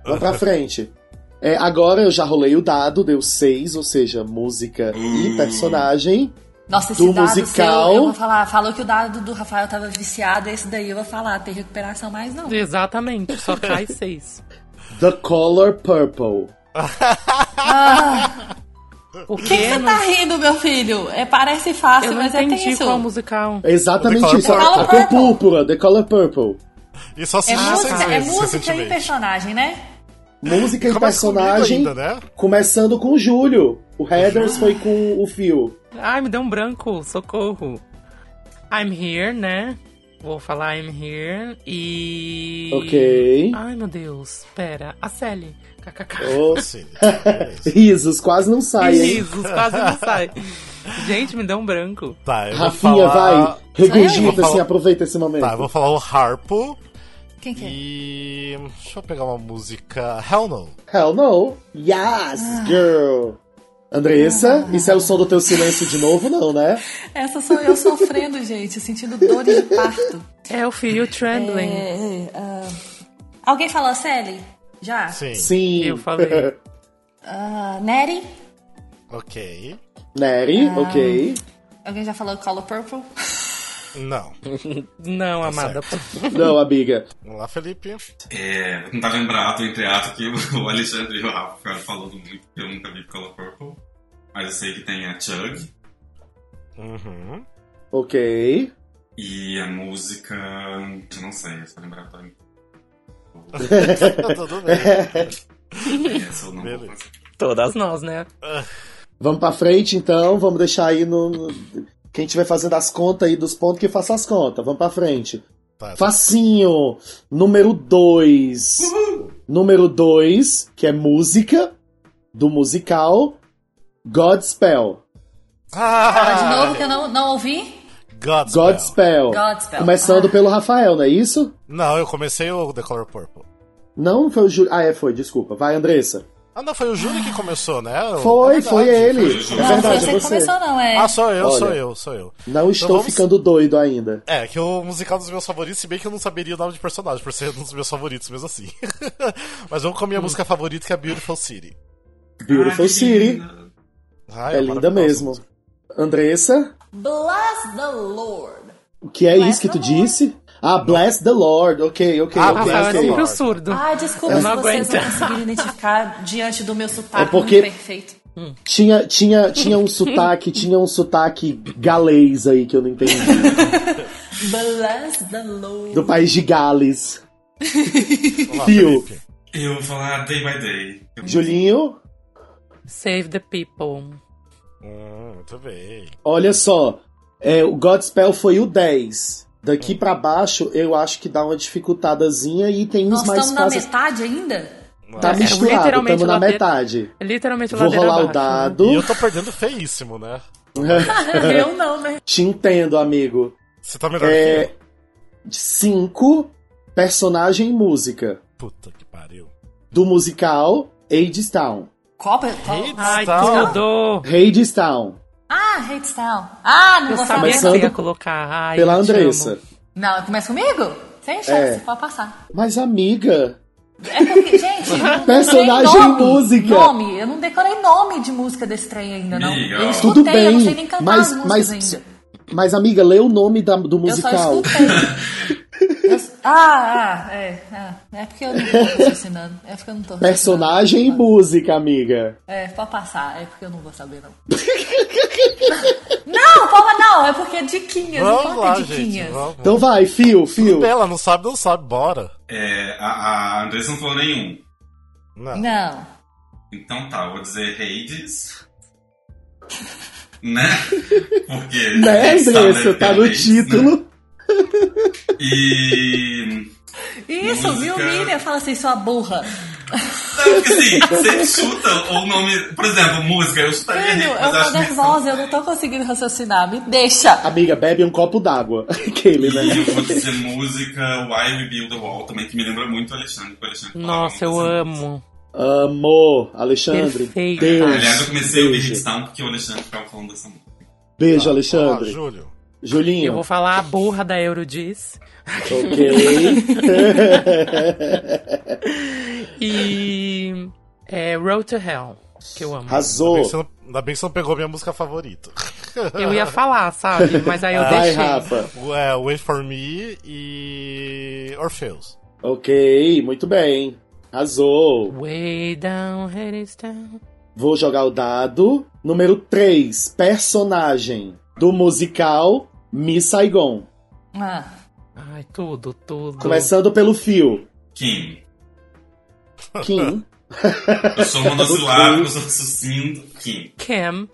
[SPEAKER 3] Vamos pra frente. É, agora eu já rolei o dado, deu seis, ou seja, música e
[SPEAKER 4] Hum.
[SPEAKER 3] personagem.
[SPEAKER 5] Nossa, esse
[SPEAKER 3] Do
[SPEAKER 5] dado
[SPEAKER 3] musical.
[SPEAKER 5] seu, eu vou falar. Falou que o dado do Rafael tava viciado, esse daí eu vou falar. Tem recuperação mais não.
[SPEAKER 2] Exatamente, só cai seis.
[SPEAKER 3] The Color Purple.
[SPEAKER 2] O
[SPEAKER 5] Por que você tá rindo, meu filho? É, parece fácil,
[SPEAKER 2] Eu não
[SPEAKER 5] mas é
[SPEAKER 2] entendi
[SPEAKER 5] tenso.
[SPEAKER 2] qual musical.
[SPEAKER 3] É Exatamente
[SPEAKER 1] The Color
[SPEAKER 3] isso.
[SPEAKER 1] Purple.
[SPEAKER 3] A cor púrpura, The Color Purple.
[SPEAKER 1] E só
[SPEAKER 5] É
[SPEAKER 1] assisti
[SPEAKER 5] música,
[SPEAKER 1] seis
[SPEAKER 5] é
[SPEAKER 1] vezes
[SPEAKER 5] música e personagem, né?
[SPEAKER 3] Música e
[SPEAKER 1] Começa
[SPEAKER 3] personagem.
[SPEAKER 1] ainda, né?
[SPEAKER 3] Começando com o Júlio. O Heathers foi com o Phil.
[SPEAKER 2] Ai, me deu um branco, socorro. I'm here, né? Vou falar I'm here e.
[SPEAKER 3] Ok.
[SPEAKER 2] Ai, meu Deus. Pera. A Sally. KKK.
[SPEAKER 3] Oh,
[SPEAKER 1] Sim,
[SPEAKER 3] risos, quase não sai, hein?
[SPEAKER 2] Jesus, quase não sai. Gente, me deu um branco.
[SPEAKER 1] Tá, eu vou
[SPEAKER 3] Rafinha,
[SPEAKER 1] falar...
[SPEAKER 3] vai. Regurgita,
[SPEAKER 1] Vou falar-
[SPEAKER 3] assim, aproveita esse momento.
[SPEAKER 1] Tá, eu vou falar o Harpo
[SPEAKER 5] Quem que é?
[SPEAKER 1] e... Deixa eu pegar uma música... Hell No.
[SPEAKER 3] Hell no. Yes, girl. Andressa, isso é o som do teu silêncio de novo, não, né?
[SPEAKER 5] Essa sou eu sofrendo, gente, sentindo dores de parto.
[SPEAKER 2] É o Feel Trembling.
[SPEAKER 5] É, ah, alguém falou Sally? Já?
[SPEAKER 1] Sim,
[SPEAKER 3] Sim.
[SPEAKER 2] Eu falei.
[SPEAKER 5] Ah, Neri?
[SPEAKER 1] ok.
[SPEAKER 3] Nery, ok.
[SPEAKER 5] Alguém já falou Color Purple?
[SPEAKER 1] Não.
[SPEAKER 2] Não, amada.
[SPEAKER 3] Não, amiga.
[SPEAKER 1] Vamos lá, Felipe.
[SPEAKER 4] É, vou tentar lembrar ato entre ato que o Alexandre e o Rafa falando muito, eu nunca vi Color Purple. Mas eu sei que tem a Chug.
[SPEAKER 1] Uhum.
[SPEAKER 3] Ok.
[SPEAKER 4] E a música. Eu não sei, é só lembrar pra mim.
[SPEAKER 1] Tudo bem.
[SPEAKER 4] Essa eu não
[SPEAKER 1] Beleza.
[SPEAKER 4] vou fazer.
[SPEAKER 2] Todas nós, né?
[SPEAKER 3] Vamos pra frente, então. Vamos deixar aí no. Quem estiver fazendo as contas aí dos pontos, que faça as contas. Vamos pra frente.
[SPEAKER 1] Tá,
[SPEAKER 3] Facinho. Número 2. Número 2, que é música. Do musical. Godspell.
[SPEAKER 5] Fala de
[SPEAKER 1] Ah,
[SPEAKER 5] novo que eu não, não ouvi.
[SPEAKER 1] Godspell.
[SPEAKER 3] Godspell.
[SPEAKER 5] Godspell.
[SPEAKER 3] Começando
[SPEAKER 5] Ah.
[SPEAKER 3] pelo Rafael, não é isso?
[SPEAKER 1] Não, eu comecei o The Color Purple.
[SPEAKER 3] Não foi o Júlio. Ah, é, foi, desculpa. Vai, Andressa.
[SPEAKER 1] Ah, não, foi o Júlio que começou, né?
[SPEAKER 3] Foi,
[SPEAKER 1] É
[SPEAKER 3] foi ele.
[SPEAKER 4] Foi.
[SPEAKER 3] É
[SPEAKER 5] Não,
[SPEAKER 3] verdade,
[SPEAKER 5] foi
[SPEAKER 3] é
[SPEAKER 5] você que
[SPEAKER 3] você.
[SPEAKER 5] começou, não, é.
[SPEAKER 1] Ah, sou eu,
[SPEAKER 3] Olha.
[SPEAKER 1] sou eu, sou eu.
[SPEAKER 3] Não estou
[SPEAKER 1] vamos-
[SPEAKER 3] ficando doido ainda.
[SPEAKER 1] É, que o musical dos meus favoritos, se bem que eu não saberia o nome de personagem, por ser um dos meus favoritos mesmo assim. Mas vamos com a minha música favorita, que é Beautiful City.
[SPEAKER 3] Beautiful
[SPEAKER 4] Ai,
[SPEAKER 3] City.
[SPEAKER 1] Ai,
[SPEAKER 3] É linda mesmo. Andressa,
[SPEAKER 5] Bless the Lord.
[SPEAKER 3] o que é
[SPEAKER 5] Bless
[SPEAKER 3] isso que tu
[SPEAKER 5] Lord.
[SPEAKER 3] disse? Ah, bless the Lord. Ok, ok,
[SPEAKER 1] Ah,
[SPEAKER 3] ok,
[SPEAKER 1] bless
[SPEAKER 2] Rafael é
[SPEAKER 1] the
[SPEAKER 3] ok.
[SPEAKER 2] sempre o surdo.
[SPEAKER 5] Ai, desculpa
[SPEAKER 2] Eu
[SPEAKER 5] se vocês não conseguiram identificar diante do meu sotaque
[SPEAKER 3] É porque-
[SPEAKER 5] perfeito.
[SPEAKER 3] Tinha, tinha, tinha um sotaque, tinha um sotaque galês aí que eu não entendi.
[SPEAKER 5] Bless the Lord.
[SPEAKER 3] Do país de Gales.
[SPEAKER 1] Vamos lá,
[SPEAKER 3] Fio.
[SPEAKER 1] Felipe.
[SPEAKER 4] Eu vou falar Day by Day.
[SPEAKER 3] Julinho,
[SPEAKER 2] Save the people.
[SPEAKER 1] Hum, muito bem.
[SPEAKER 3] olha só. É, o Godspell foi o 10. Daqui pra baixo, eu acho que dá uma dificultadazinha e tem uns
[SPEAKER 5] Nós
[SPEAKER 3] mais
[SPEAKER 5] estamos na
[SPEAKER 3] fáceis.
[SPEAKER 5] metade ainda?
[SPEAKER 3] Tá
[SPEAKER 2] É,
[SPEAKER 3] misturado,
[SPEAKER 2] literalmente
[SPEAKER 3] estamos na
[SPEAKER 2] ladeira-
[SPEAKER 3] metade.
[SPEAKER 2] É literalmente
[SPEAKER 3] Vou rolar o
[SPEAKER 2] abaixo, né?
[SPEAKER 3] dado.
[SPEAKER 1] E eu tô perdendo feíssimo, né?
[SPEAKER 5] Eu não, né?
[SPEAKER 3] Te entendo, amigo.
[SPEAKER 1] Você tá melhor
[SPEAKER 3] É.
[SPEAKER 1] que eu.
[SPEAKER 3] 5. Personagem e música.
[SPEAKER 1] Puta que pariu.
[SPEAKER 3] Do musical Hadestown.
[SPEAKER 5] Qual? qual?
[SPEAKER 1] Hadestown.
[SPEAKER 2] Ai,
[SPEAKER 1] Tá.
[SPEAKER 2] tudo!
[SPEAKER 5] Ah, Hadestown. Ah, não
[SPEAKER 2] Eu
[SPEAKER 5] vou
[SPEAKER 2] sabia que você ia colocar. Ai,
[SPEAKER 3] Pela
[SPEAKER 2] eu
[SPEAKER 3] Andressa.
[SPEAKER 2] amo.
[SPEAKER 5] Não, começa comigo? Sem chance,
[SPEAKER 3] É.
[SPEAKER 5] pode passar.
[SPEAKER 3] Mas, amiga.
[SPEAKER 5] É porque, gente,
[SPEAKER 3] Personagem e
[SPEAKER 5] nome,
[SPEAKER 3] música.
[SPEAKER 5] Nome, eu não decorei nome de música desse trem ainda, não.
[SPEAKER 4] Amiga,
[SPEAKER 5] eu escutei,
[SPEAKER 3] Tudo
[SPEAKER 5] eu não sei
[SPEAKER 3] bem,
[SPEAKER 5] nem cantar
[SPEAKER 3] mas,
[SPEAKER 5] as músicas
[SPEAKER 3] mas,
[SPEAKER 5] ainda.
[SPEAKER 3] mas, amiga, lê o nome da- do
[SPEAKER 5] Eu
[SPEAKER 3] musical.
[SPEAKER 5] só escutei. Ah, ah, é, ah, é porque eu não tô raciocinando. É porque eu não tô
[SPEAKER 3] Personagem e música, amiga.
[SPEAKER 5] É, pode passar, é porque eu não vou saber, não. não, pode não, é porque é diquinhas, não
[SPEAKER 1] Vamos
[SPEAKER 5] pode
[SPEAKER 1] lá,
[SPEAKER 5] ter
[SPEAKER 1] gente.
[SPEAKER 5] diquinhas.
[SPEAKER 1] Vamos.
[SPEAKER 3] Então vai, fio, fio.
[SPEAKER 1] Ela não sabe, não sabe, bora.
[SPEAKER 4] É, a, a Andressa não falou nenhum.
[SPEAKER 1] Não.
[SPEAKER 5] Não.
[SPEAKER 4] Então tá, eu vou dizer Hades. né? Porque.
[SPEAKER 3] Né,
[SPEAKER 4] Hades
[SPEAKER 3] Andressa? Tá no
[SPEAKER 4] Hades, né? E.
[SPEAKER 5] Isso,
[SPEAKER 4] Música.
[SPEAKER 5] viu, Miriam? Fala assim, sua burra.
[SPEAKER 4] Não, porque assim, você chuta o nome. Por exemplo, música, eu chutaria
[SPEAKER 5] Filho, eu tô nervosa, eu não tô conseguindo raciocinar. Me deixa.
[SPEAKER 3] Amiga, bebe um copo d'água. Aquele,
[SPEAKER 4] E
[SPEAKER 3] né?
[SPEAKER 4] eu vou dizer música Why We Build the Wall também, que me lembra muito o Alexandre. o Alexandre
[SPEAKER 2] Nossa, eu
[SPEAKER 4] música.
[SPEAKER 2] amo.
[SPEAKER 3] Amor, Alexandre.
[SPEAKER 2] Perfeita.
[SPEAKER 3] Deus.
[SPEAKER 4] Aliás, eu comecei
[SPEAKER 3] beijo.
[SPEAKER 4] Hitstown porque o Alexandre ficava falando dessa música.
[SPEAKER 3] Beijo,
[SPEAKER 1] lá,
[SPEAKER 3] Alexandre.
[SPEAKER 1] Júlio.
[SPEAKER 3] Julinho.
[SPEAKER 2] Eu vou falar a burra da Eurodiz.
[SPEAKER 3] Ok.
[SPEAKER 2] E. É Road to Hell, que eu amo.
[SPEAKER 3] Arrasou.
[SPEAKER 1] ainda bem que você não pegou minha música favorita.
[SPEAKER 2] Eu ia falar, sabe? Mas aí eu
[SPEAKER 3] Vai,
[SPEAKER 2] deixei.
[SPEAKER 3] Rafa.
[SPEAKER 1] É, Wait For Me e Orpheus.
[SPEAKER 3] Ok, muito bem. Arrasou.
[SPEAKER 2] Way down, head is down.
[SPEAKER 3] Vou jogar o dado. Número 3. Personagem do musical Miss Saigon.
[SPEAKER 5] Ah,
[SPEAKER 2] Ai, tudo, tudo.
[SPEAKER 3] Começando pelo fio.
[SPEAKER 4] Kim.
[SPEAKER 3] Kim.
[SPEAKER 4] Eu sou monossilábico, eu sou sucinto. Kim.
[SPEAKER 2] Cam.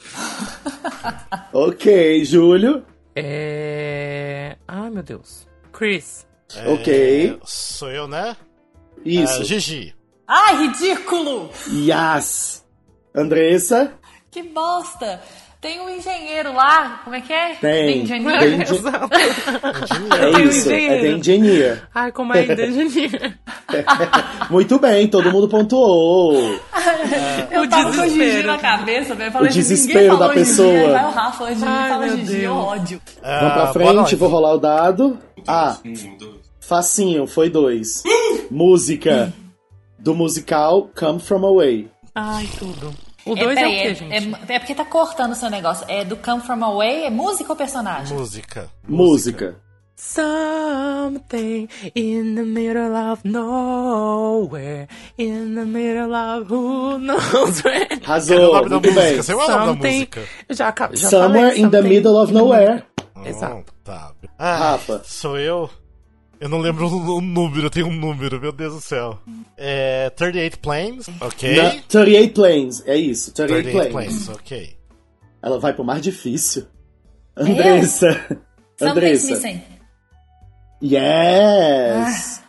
[SPEAKER 3] ok, Júlio.
[SPEAKER 2] É. Ai, meu Deus. Chris.
[SPEAKER 1] É,
[SPEAKER 3] Ok.
[SPEAKER 1] Sou eu, né?
[SPEAKER 3] Isso.
[SPEAKER 1] É, Gigi.
[SPEAKER 5] Ai, ridículo!
[SPEAKER 3] Yes. Andressa.
[SPEAKER 5] Que bosta! Tem um engenheiro lá, como é que é?
[SPEAKER 3] Tem.
[SPEAKER 5] Engenheiro.
[SPEAKER 3] Tem de-
[SPEAKER 2] Exato.
[SPEAKER 3] É
[SPEAKER 2] Tem
[SPEAKER 3] isso. É
[SPEAKER 2] engenheiro.
[SPEAKER 3] de engineer.
[SPEAKER 2] Ai, como é engenheiro.
[SPEAKER 3] Muito bem, todo mundo pontuou.
[SPEAKER 5] Eu
[SPEAKER 2] O
[SPEAKER 5] tava com o Gigi
[SPEAKER 2] desespero.
[SPEAKER 5] na cabeça, velho. Falei,
[SPEAKER 3] O desespero
[SPEAKER 5] ninguém falou
[SPEAKER 3] da pessoa.
[SPEAKER 5] vai o Rafa, o Gigi
[SPEAKER 2] Ai,
[SPEAKER 5] fala Gigi, eu ódio.
[SPEAKER 1] É,
[SPEAKER 3] Vamos pra
[SPEAKER 1] noite.
[SPEAKER 3] frente, vou rolar o dado. Ah, facinho, foi dois. Música do musical Come From Away.
[SPEAKER 2] Ai, tudo. O
[SPEAKER 5] É,
[SPEAKER 2] 2 é,
[SPEAKER 5] peraí,
[SPEAKER 2] o quê,
[SPEAKER 5] é,
[SPEAKER 2] gente?
[SPEAKER 5] é- é porque tá cortando o seu negócio. É do Come From Away? É música ou personagem?
[SPEAKER 1] Música.
[SPEAKER 3] Música.
[SPEAKER 2] Something in the middle of nowhere, in the middle of who knows where.
[SPEAKER 1] É
[SPEAKER 3] Arrasou, muito bem.
[SPEAKER 1] Qual é o nome da música.
[SPEAKER 2] Já, já
[SPEAKER 3] Somewhere
[SPEAKER 2] falei,
[SPEAKER 3] in the middle of nowhere.
[SPEAKER 2] Exato.
[SPEAKER 1] Hum, tá. Ah,
[SPEAKER 3] Rafa.
[SPEAKER 1] Sou eu? Eu não lembro o número, eu tenho um número, meu Deus do céu. É. 38 Planes, ok.
[SPEAKER 3] Na- 38 Planes, é isso, 38,
[SPEAKER 1] 38
[SPEAKER 3] Planes.
[SPEAKER 1] Planes, ok.
[SPEAKER 3] Ela vai pro mais difícil. Andressa.
[SPEAKER 5] Something's
[SPEAKER 3] Andressa.
[SPEAKER 5] missing.
[SPEAKER 3] Yes!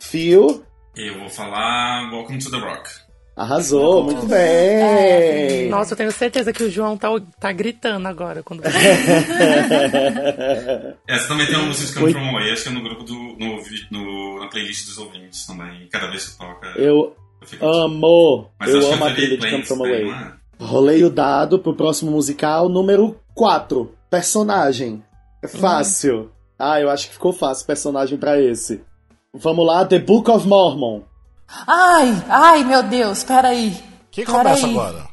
[SPEAKER 3] Phil,
[SPEAKER 4] Eu vou falar Welcome to the Rock.
[SPEAKER 3] Arrasou, muito
[SPEAKER 5] É,
[SPEAKER 3] bem.
[SPEAKER 2] Nossa, eu tenho certeza que o João tá, tá gritando agora quando
[SPEAKER 4] Essa também tem uma música
[SPEAKER 3] Oi.
[SPEAKER 4] From Away, acho que é no grupo do. No, no- na playlist dos ouvintes também. Cada vez que toca.
[SPEAKER 3] Eu
[SPEAKER 4] eu fico-
[SPEAKER 3] amo,
[SPEAKER 4] Mas
[SPEAKER 3] eu
[SPEAKER 4] que
[SPEAKER 3] amo a
[SPEAKER 4] é
[SPEAKER 3] trilha de
[SPEAKER 4] 38
[SPEAKER 3] Come From Away.
[SPEAKER 4] daí, não é?
[SPEAKER 3] Rolei o dado pro próximo musical, número 4. Personagem. É fácil. Ah, eu acho que ficou fácil personagem pra esse. Vamos lá, The Book of Mormon.
[SPEAKER 5] Ai, ai, meu Deus, peraí.
[SPEAKER 1] Quem
[SPEAKER 5] Peraí.
[SPEAKER 1] começa agora?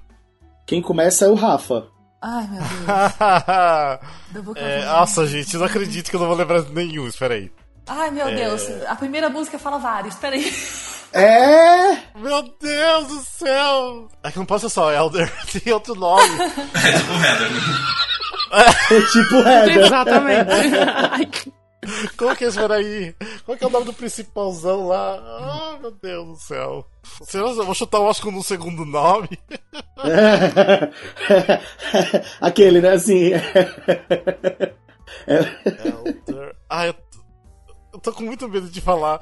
[SPEAKER 3] Quem começa é o Rafa.
[SPEAKER 5] Ai, meu Deus.
[SPEAKER 1] É, nossa, gente, eu não acredito que eu não vou lembrar de nenhum, espera aí.
[SPEAKER 5] Ai, meu Deus. A primeira música fala vários, peraí.
[SPEAKER 3] É!
[SPEAKER 1] Meu Deus do céu! É que não pode ser só Elder, tem outro nome.
[SPEAKER 4] É tipo Heather.
[SPEAKER 3] É tipo Heather.
[SPEAKER 2] Exatamente. Ai, que-
[SPEAKER 1] Qual que é esse, peraí? Qual que é o nome do principalzão lá? Ah, meu Deus do céu. Será que eu vou chutar, acho que no segundo nome?
[SPEAKER 3] Aquele, né, assim.
[SPEAKER 1] Elder. Ah, eu, tô- eu tô com muito medo de falar.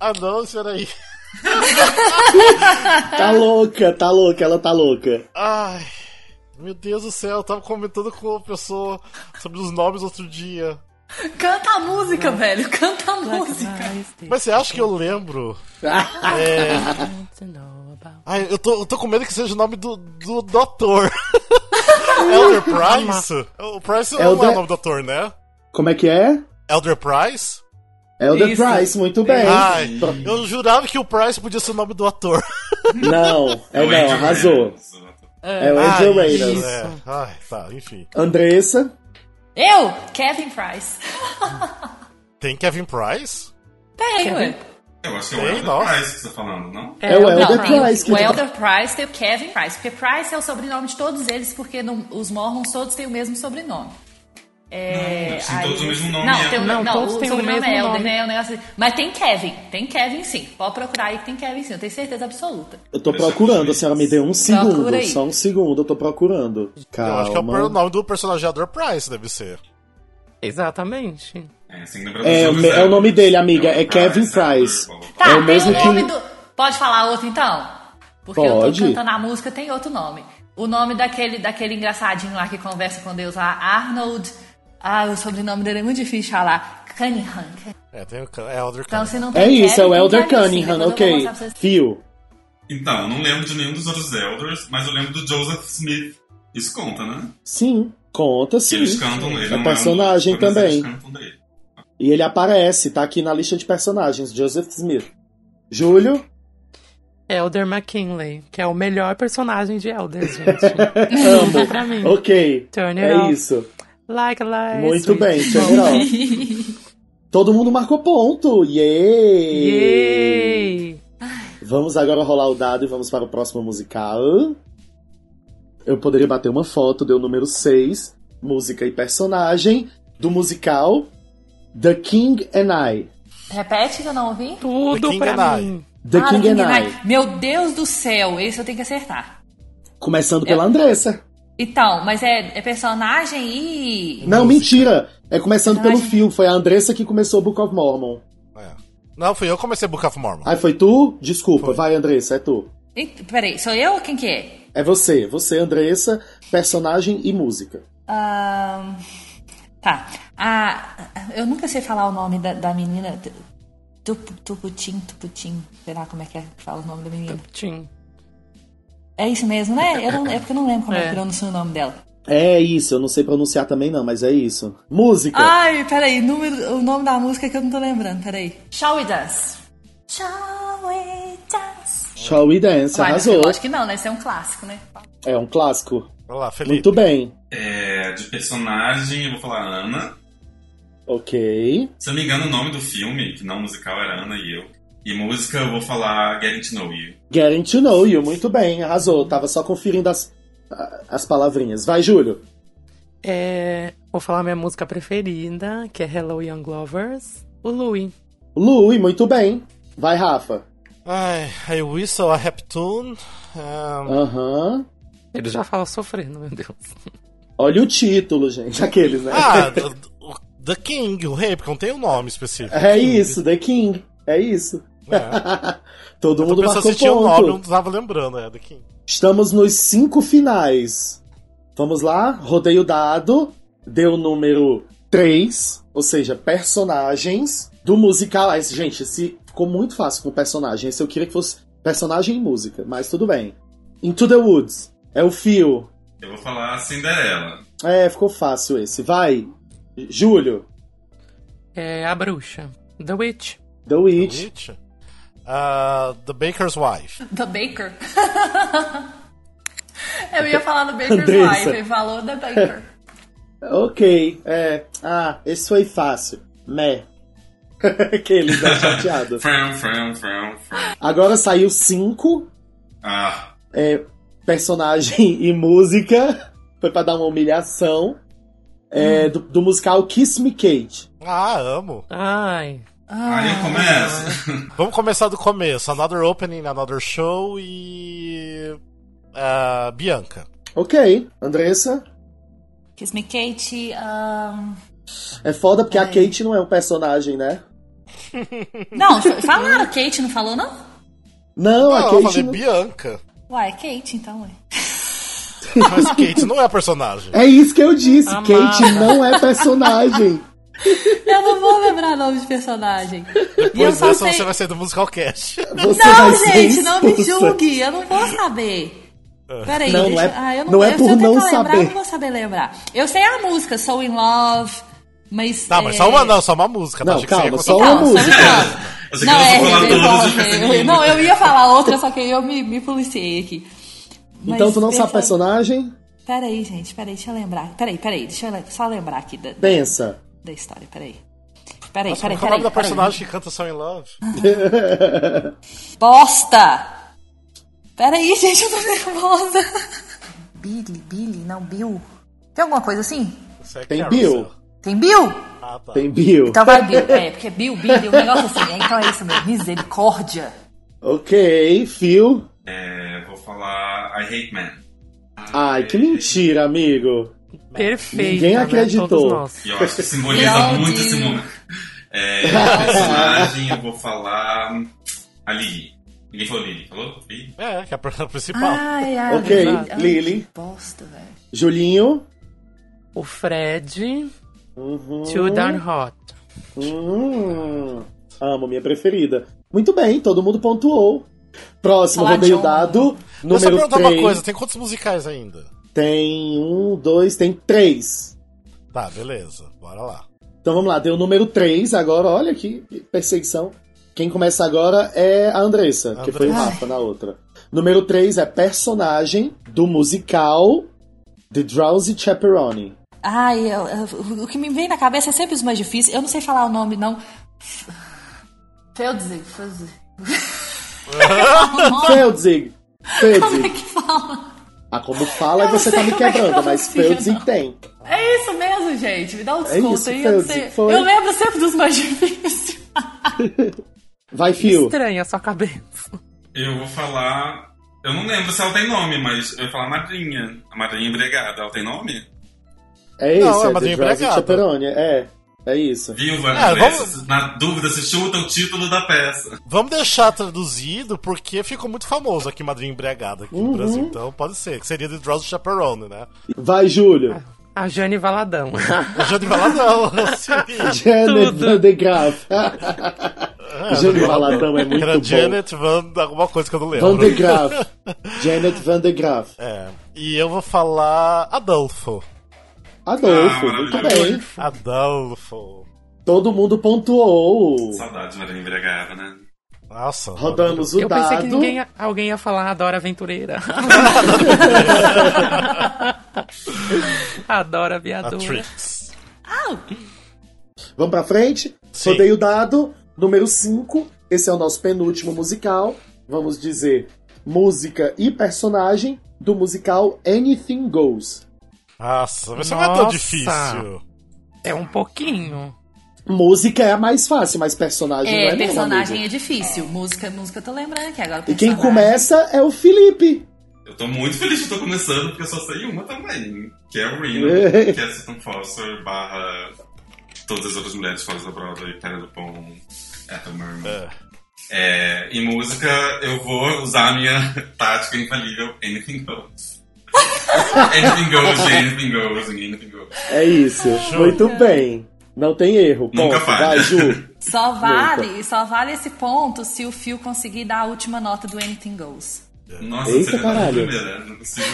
[SPEAKER 1] Ah, não, espera aí.
[SPEAKER 3] tá louca, tá louca, ela tá louca.
[SPEAKER 1] Ai, meu Deus do céu, eu tava comentando com uma pessoa sobre os nomes outro dia.
[SPEAKER 5] Canta a música, velho. Canta a música.
[SPEAKER 1] Mas você acha que eu lembro? É. Ai, eu tô, eu tô com medo que seja o nome do, do, do ator. Elder Price? O Price não é
[SPEAKER 3] Elder-
[SPEAKER 1] o nome do ator, né?
[SPEAKER 3] Como é que é?
[SPEAKER 1] Elder Price?
[SPEAKER 3] Elder
[SPEAKER 2] Isso.
[SPEAKER 3] Price, muito bem.
[SPEAKER 1] Ai, eu jurava que o Price podia ser o nome do ator.
[SPEAKER 3] Não, é
[SPEAKER 4] o
[SPEAKER 3] não, arrasou.
[SPEAKER 4] Reynolds.
[SPEAKER 3] É o
[SPEAKER 1] Ai,
[SPEAKER 3] Angel Raiders.
[SPEAKER 1] é. Ai, tá, enfim.
[SPEAKER 3] Andressa,
[SPEAKER 5] Eu, Kevin Price.
[SPEAKER 1] Tem Kevin Price?
[SPEAKER 5] Tem, ué.
[SPEAKER 4] Eu acho que é o Elder
[SPEAKER 1] nossa.
[SPEAKER 4] Price que você tá falando, não?
[SPEAKER 3] É o
[SPEAKER 5] Não,
[SPEAKER 3] Elder
[SPEAKER 5] tem
[SPEAKER 3] Price que
[SPEAKER 5] o
[SPEAKER 3] tá-
[SPEAKER 5] Elder Price tem o Kevin Price. Porque Price é o sobrenome de todos eles, porque não- os Mormons todos têm o mesmo sobrenome. É,
[SPEAKER 4] Sim,
[SPEAKER 5] aí-
[SPEAKER 4] todos o mesmo nome,
[SPEAKER 5] Não,
[SPEAKER 4] é.
[SPEAKER 5] tem, o-
[SPEAKER 2] Não,
[SPEAKER 5] não,
[SPEAKER 2] todos
[SPEAKER 5] o
[SPEAKER 2] têm o mesmo
[SPEAKER 5] é Elder,
[SPEAKER 2] nome.
[SPEAKER 5] né? Um negócio assim. Mas tem Kevin. Tem Kevin sim. Pode procurar aí que tem Kevin sim. Eu tenho certeza absoluta.
[SPEAKER 3] eu tô procurando, a senhora me deu um segundo, só um segundo, eu tô procurando. Calma.
[SPEAKER 1] Eu acho que é o nome do personagem Elder Price, deve ser.
[SPEAKER 2] Exatamente.
[SPEAKER 4] É, lembrar
[SPEAKER 3] É, o é o nome dele, amiga, é
[SPEAKER 4] Elder
[SPEAKER 3] Kevin Price.
[SPEAKER 4] blá, blá.
[SPEAKER 5] Tá,
[SPEAKER 3] É o
[SPEAKER 5] tem
[SPEAKER 3] mesmo
[SPEAKER 5] o
[SPEAKER 3] que-
[SPEAKER 5] nome do. Pode falar outro então? Porque eu
[SPEAKER 3] Pode.
[SPEAKER 5] tô cantando a música, tem outro nome. O nome daquele, daquele engraçadinho lá que conversa com Deus lá, Arnold. Ah, o sobrenome dele é muito difícil de falar. Cunningham.
[SPEAKER 1] É, tem o Elder
[SPEAKER 5] Então,
[SPEAKER 1] Cunningham.
[SPEAKER 5] se não tem
[SPEAKER 3] É isso, é o Elder. Cunningham, ok. Fio.
[SPEAKER 4] Então, eu não lembro de nenhum dos outros Elders, mas eu lembro do Joseph Smith. Isso conta, né?
[SPEAKER 3] Sim, conta sim.
[SPEAKER 4] eles cantam ele.
[SPEAKER 3] É personagem
[SPEAKER 4] um, mas
[SPEAKER 3] também. E ele aparece, tá aqui na lista de personagens, Joseph Smith. Júlio,
[SPEAKER 2] Elder McKinley, que é o melhor personagem de Elder, gente.
[SPEAKER 3] amo.
[SPEAKER 2] pra mim.
[SPEAKER 3] ok,
[SPEAKER 2] Turn it
[SPEAKER 3] é
[SPEAKER 2] off.
[SPEAKER 3] isso.
[SPEAKER 2] Like a light.
[SPEAKER 3] Muito
[SPEAKER 2] sweet
[SPEAKER 3] bem. Tchau, Todo mundo marcou ponto. Yay!
[SPEAKER 2] Yay!
[SPEAKER 3] Vamos agora rolar o dado e vamos para o próximo musical. Eu poderia bater uma foto, deu o número 6, música e personagem, do musical The King and I.
[SPEAKER 5] Repete que eu não ouvi.
[SPEAKER 2] Tudo
[SPEAKER 1] The
[SPEAKER 2] pra mim.
[SPEAKER 3] The
[SPEAKER 5] Ah,
[SPEAKER 3] King and I.
[SPEAKER 5] Meu Deus do céu, esse eu tenho que acertar.
[SPEAKER 3] Começando pela Andressa.
[SPEAKER 5] Então, mas é, é personagem e.
[SPEAKER 3] Não, mentira! É começando pelo
[SPEAKER 5] Personagem.
[SPEAKER 3] fio. Foi a Andressa que começou Book of Mormon.
[SPEAKER 1] É. Não, fui eu que comecei Book of Mormon.
[SPEAKER 3] Aí foi tu? Desculpa, vai, Andressa, é tu.
[SPEAKER 5] Ih, Peraí, sou eu ou quem que é?
[SPEAKER 3] É você. Você, Andressa, personagem e música.
[SPEAKER 5] Ahn, tá. Ah, eu nunca sei falar o nome da, da menina. Tup- Tuputim, Tuputim. Sei lá como é que é que fala o nome da menina.
[SPEAKER 2] Tim.
[SPEAKER 5] É isso mesmo, né? Eu não- é porque eu não lembro como é,
[SPEAKER 2] É.
[SPEAKER 5] que pronuncia o nome dela.
[SPEAKER 3] É isso, eu não sei pronunciar também não, mas é isso. Música.
[SPEAKER 5] Ai, peraí, número, o nome da música que eu não tô lembrando, peraí. Shall We Dance? Shall We Dance?
[SPEAKER 3] Shall We Dance,
[SPEAKER 5] Uai,
[SPEAKER 3] arrasou.
[SPEAKER 5] eu acho que não, né? Isso é um clássico, né?
[SPEAKER 3] É um clássico.
[SPEAKER 1] Vai lá, Felipe.
[SPEAKER 3] Muito bem.
[SPEAKER 4] É, de personagem, eu vou falar Ana.
[SPEAKER 3] Ok.
[SPEAKER 4] Se eu não me engano, o nome do filme, que não musical, era Ana e eu. E música, eu vou falar Getting to Know You.
[SPEAKER 3] Getting to know you, muito bem, arrasou. Tava só conferindo as, as palavrinhas. Vai, Júlio.
[SPEAKER 2] É, vou falar minha música preferida, que é Hello Young Lovers, o Louis.
[SPEAKER 3] Louis, muito bem. Vai, Rafa.
[SPEAKER 1] Ai, I whistle a rap tune. Um,
[SPEAKER 3] Aham.
[SPEAKER 2] Ele já fala sofrendo, meu Deus.
[SPEAKER 3] Olha o título, gente. Aqueles, né?
[SPEAKER 1] Ah, the, the King, o rei, porque não tem um nome específico.
[SPEAKER 3] é
[SPEAKER 1] King.
[SPEAKER 3] isso, The King. É isso.
[SPEAKER 1] É.
[SPEAKER 3] Todo mundo marcou
[SPEAKER 1] tinha um nome, eu não
[SPEAKER 3] ponto.
[SPEAKER 1] tava lembrando, é The King.
[SPEAKER 3] Estamos nos cinco finais. Vamos lá, rodei o dado, deu o número 3, ou seja, personagens do musical. Ah, esse- gente, esse ficou muito fácil com personagem. Esse eu queria que fosse personagem e música, mas tudo bem. Into the Woods, é o fio.
[SPEAKER 4] Eu vou falar Cinderela.
[SPEAKER 3] É, ficou fácil esse. Vai, Júlio,
[SPEAKER 2] É a bruxa. The Witch.
[SPEAKER 3] The Witch.
[SPEAKER 1] Witch. Ah, the Baker's Wife.
[SPEAKER 5] The Baker. Eu ia falar do Baker's
[SPEAKER 3] Andressa.
[SPEAKER 5] Wife, ele falou The Baker.
[SPEAKER 3] Ok, é. Ah, esse foi fácil. Meh. Aqueles, né, chateado.
[SPEAKER 4] Fram, fram, fram, fram.
[SPEAKER 3] Agora saiu cinco
[SPEAKER 4] Ah,
[SPEAKER 3] é, personagem e música. Foi pra dar uma humilhação. É, do, do musical Kiss Me Kate.
[SPEAKER 1] Ah, amo.
[SPEAKER 2] Ai.
[SPEAKER 4] Aí eu começo.
[SPEAKER 1] Vamos começar do começo. Another Opening, Another Show e. ah, Bianca.
[SPEAKER 3] Ok, Andressa.
[SPEAKER 5] Kiss Me Kate. Um...
[SPEAKER 3] É foda porque a
[SPEAKER 5] Ai.
[SPEAKER 3] Kate não é um personagem, né?
[SPEAKER 5] Não, falaram Kate, não falou não?
[SPEAKER 3] Não, a
[SPEAKER 1] Não, eu
[SPEAKER 3] Kate.
[SPEAKER 1] falei
[SPEAKER 3] não-
[SPEAKER 1] Bianca.
[SPEAKER 5] Uai, é Kate então, ué.
[SPEAKER 1] Mas Kate não é personagem.
[SPEAKER 3] É isso que eu disse.
[SPEAKER 2] Amada.
[SPEAKER 3] Kate não é personagem.
[SPEAKER 5] Eu não vou lembrar nome de personagem.
[SPEAKER 1] Depois
[SPEAKER 5] só
[SPEAKER 1] dessa
[SPEAKER 5] sei...
[SPEAKER 1] você vai sair do Musical Cast.
[SPEAKER 3] Você
[SPEAKER 5] Não,
[SPEAKER 3] ser
[SPEAKER 5] gente, não me julgue. Eu não vou saber. Peraí,
[SPEAKER 3] Não, não
[SPEAKER 5] deixa...
[SPEAKER 3] é-
[SPEAKER 5] ah, eu não,
[SPEAKER 3] não é
[SPEAKER 5] eu,
[SPEAKER 3] por
[SPEAKER 5] se eu
[SPEAKER 3] não
[SPEAKER 5] tentar lembrar,
[SPEAKER 3] saber.
[SPEAKER 5] eu não vou saber lembrar. Eu sei a música, Soul in Love, mas...
[SPEAKER 1] Tá, mas
[SPEAKER 5] é,
[SPEAKER 1] só uma não, só uma música. tá?
[SPEAKER 3] Não, calma, só
[SPEAKER 1] uma
[SPEAKER 5] Não,
[SPEAKER 3] música.
[SPEAKER 5] Não, é, eu- não, eu ia falar outra, só que eu me, me policiei aqui.
[SPEAKER 3] Então
[SPEAKER 5] Mas
[SPEAKER 3] tu não sabe personagem?
[SPEAKER 5] Peraí, gente, peraí, deixa eu lembrar. Peraí, peraí, deixa eu só lembrar aqui da,
[SPEAKER 3] Pensa.
[SPEAKER 5] Da história, peraí. Peraí,
[SPEAKER 1] Nossa,
[SPEAKER 5] peraí,
[SPEAKER 1] qual é o nome
[SPEAKER 5] peraí.
[SPEAKER 1] da
[SPEAKER 5] peraí.
[SPEAKER 1] personagem que canta Soul in Love?
[SPEAKER 5] Bosta! Peraí, gente, eu tô nervosa. Billy, Billy, não, Bill. Tem alguma coisa assim?
[SPEAKER 1] É
[SPEAKER 3] Tem. Bill.
[SPEAKER 5] Tem Bill?
[SPEAKER 1] Ah, tá.
[SPEAKER 3] Tem Bill.
[SPEAKER 5] Então vai Bill. É, porque Bill, Billy, um negócio assim. É, Então é isso mesmo. Misericórdia.
[SPEAKER 3] Ok, Phil.
[SPEAKER 4] É, vou falar I Hate Men.
[SPEAKER 3] Ai, que mentira, amigo.
[SPEAKER 2] Perfeito.
[SPEAKER 3] Ninguém
[SPEAKER 2] né?
[SPEAKER 3] acreditou.
[SPEAKER 2] Todos nós.
[SPEAKER 4] E eu acho que simboliza muito esse momento. É, personagem, eu vou falar a Lily. Ninguém falou Lily, falou? Lily?
[SPEAKER 1] É, que é a principal.
[SPEAKER 5] Ai, ai.
[SPEAKER 3] Ok,
[SPEAKER 5] ai,
[SPEAKER 3] Lily.
[SPEAKER 5] que Bosta, velho.
[SPEAKER 3] Julinho.
[SPEAKER 2] O Fred.
[SPEAKER 3] Uhum.
[SPEAKER 2] Too Darn Hot.
[SPEAKER 3] Hum, amo, minha preferida. Muito bem, todo mundo pontuou. Próximo,
[SPEAKER 5] Fala,
[SPEAKER 3] rodeio
[SPEAKER 5] John.
[SPEAKER 3] dado.
[SPEAKER 1] Deixa eu só
[SPEAKER 3] Número
[SPEAKER 1] perguntar
[SPEAKER 3] 3.
[SPEAKER 1] uma coisa, tem quantos musicais ainda?
[SPEAKER 3] Tem um, dois, tem três.
[SPEAKER 1] Tá, beleza, bora lá.
[SPEAKER 3] Então vamos lá, deu o número 3 agora. Olha que perseguição. Quem começa agora é a Andressa, que foi o. Rafa na outra. Número 3 é personagem do musical The Drowsy Chaperone.
[SPEAKER 5] Ai, eu- eu- o que me vem na cabeça é sempre os mais difíceis. Eu não sei falar o nome, não. Feldzig, Feldzig.
[SPEAKER 3] Feldzig.
[SPEAKER 5] Como é que fala?
[SPEAKER 3] Ah, como fala,
[SPEAKER 5] Eu não
[SPEAKER 3] você tá me
[SPEAKER 5] é que
[SPEAKER 3] quebrando, mas
[SPEAKER 5] não.
[SPEAKER 3] tem.
[SPEAKER 5] É isso mesmo, gente. Me dá um desconto
[SPEAKER 3] isso,
[SPEAKER 5] aí. Eu, não
[SPEAKER 3] Feldzig,
[SPEAKER 5] sei.
[SPEAKER 3] foi.
[SPEAKER 5] eu lembro sempre dos mais difíceis.
[SPEAKER 3] Vai, Phil.
[SPEAKER 2] Estranha a sua cabeça.
[SPEAKER 4] Eu vou falar. Eu não lembro se ela tem nome, mas eu vou falar Madrinha. A Madrinha Embriagada, ela tem nome?
[SPEAKER 3] É
[SPEAKER 1] Não,
[SPEAKER 3] isso,
[SPEAKER 1] é
[SPEAKER 3] é, The
[SPEAKER 1] Madrinha Empregada.
[SPEAKER 3] Chaperone. É, é isso.
[SPEAKER 4] Viúva,
[SPEAKER 1] É,
[SPEAKER 4] Andressa,
[SPEAKER 1] vamos-
[SPEAKER 4] na dúvida, se chuta o título da peça.
[SPEAKER 1] Vamos deixar traduzido porque ficou muito famoso aqui Madrinha Embriagada aqui
[SPEAKER 3] Uhum.
[SPEAKER 1] no Brasil, então pode ser, que seria The Drowsy Chaperone, né?
[SPEAKER 3] Vai, Júlio.
[SPEAKER 2] A Jane Valadão.
[SPEAKER 1] O Jane Valadão, sim.
[SPEAKER 3] Janet
[SPEAKER 2] Tudo.
[SPEAKER 3] Van de Graaf. Jane Valadão é muito
[SPEAKER 1] Era
[SPEAKER 3] bom.
[SPEAKER 1] Janet Van, alguma coisa que eu não lembro.
[SPEAKER 3] Van de Graaf. Janet Van de Graaf.
[SPEAKER 1] É. E eu vou falar Adolfo.
[SPEAKER 3] Adolfo,
[SPEAKER 4] Ah,
[SPEAKER 3] muito bem.
[SPEAKER 1] Adolfo.
[SPEAKER 3] Todo mundo pontuou.
[SPEAKER 4] Saudade de Madrinha Embriagada, né?
[SPEAKER 1] Nossa.
[SPEAKER 3] Rodamos o
[SPEAKER 2] Eu pensei que
[SPEAKER 3] dado.
[SPEAKER 2] ninguém, alguém ia falar Adora Aventureira. Adora Viadora.
[SPEAKER 3] Vamos pra frente?
[SPEAKER 1] Sim.
[SPEAKER 3] Rodei o dado. Número 5. Esse é o nosso penúltimo musical. Vamos dizer música e personagem do musical Anything Goes.
[SPEAKER 1] Nossa, mas não é tão difícil.
[SPEAKER 2] É um pouquinho.
[SPEAKER 3] Música é a mais fácil, mas personagem não é
[SPEAKER 5] É,
[SPEAKER 3] não,
[SPEAKER 5] personagem
[SPEAKER 3] amigo.
[SPEAKER 5] é difícil. Música, música eu tô lembrando aqui agora.
[SPEAKER 3] E quem começa é o Felipe.
[SPEAKER 4] Eu tô muito feliz que eu tô começando, porque eu só sei uma também. Que é o Reno, que é Susan Foster, barra todas as outras mulheres fora da Broadway, Cara do Pão, Ethel Merman.
[SPEAKER 1] É.
[SPEAKER 4] É, em música, eu vou usar a minha tática infalível, Anything Goes. Anything goes, anything goes, anything goes.
[SPEAKER 3] É isso. Muito bem. Não tem erro.
[SPEAKER 4] Nunca
[SPEAKER 3] Ponto.
[SPEAKER 4] falha.
[SPEAKER 3] Vai, Ju.
[SPEAKER 5] Só vale, só vale esse ponto se o Phil conseguir dar a última nota do Anything Goes.
[SPEAKER 4] Nossa,
[SPEAKER 3] Eita,
[SPEAKER 4] você
[SPEAKER 3] caralho.
[SPEAKER 4] não consigo.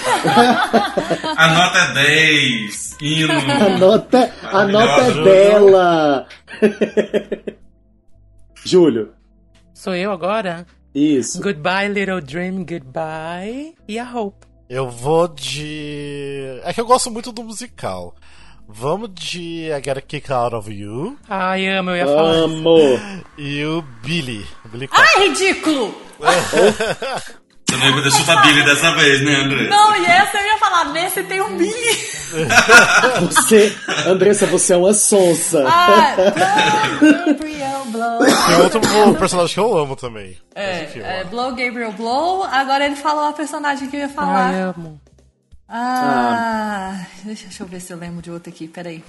[SPEAKER 4] a nota é 10, hino.
[SPEAKER 3] A nota, a nota é dela. Júlio.
[SPEAKER 2] Sou eu agora?
[SPEAKER 3] Isso.
[SPEAKER 2] Goodbye, little dream, goodbye. E a Hope.
[SPEAKER 1] Eu vou de. É que eu gosto muito do musical. Vamos de I Gotta Kick Out of You
[SPEAKER 2] Ai, amo, eu ia falar.
[SPEAKER 3] Amo.
[SPEAKER 1] e o Billy. o Billy.
[SPEAKER 5] Ai, ridículo!
[SPEAKER 4] Você não ia poder chutar Billy dessa vez, né, André?
[SPEAKER 5] Não, e essa eu ia falar, nesse tem um Billy.
[SPEAKER 3] Você, Andressa, você é uma sonsa.
[SPEAKER 5] Ah, blow, Gabriel, blow.
[SPEAKER 1] Tem outro personagem que eu amo também.
[SPEAKER 5] É, é, blow, Gabriel, blow. Agora ele falou a personagem que eu ia falar.
[SPEAKER 2] amo.
[SPEAKER 5] Ah, deixa, deixa eu ver se eu lembro de outro aqui, peraí.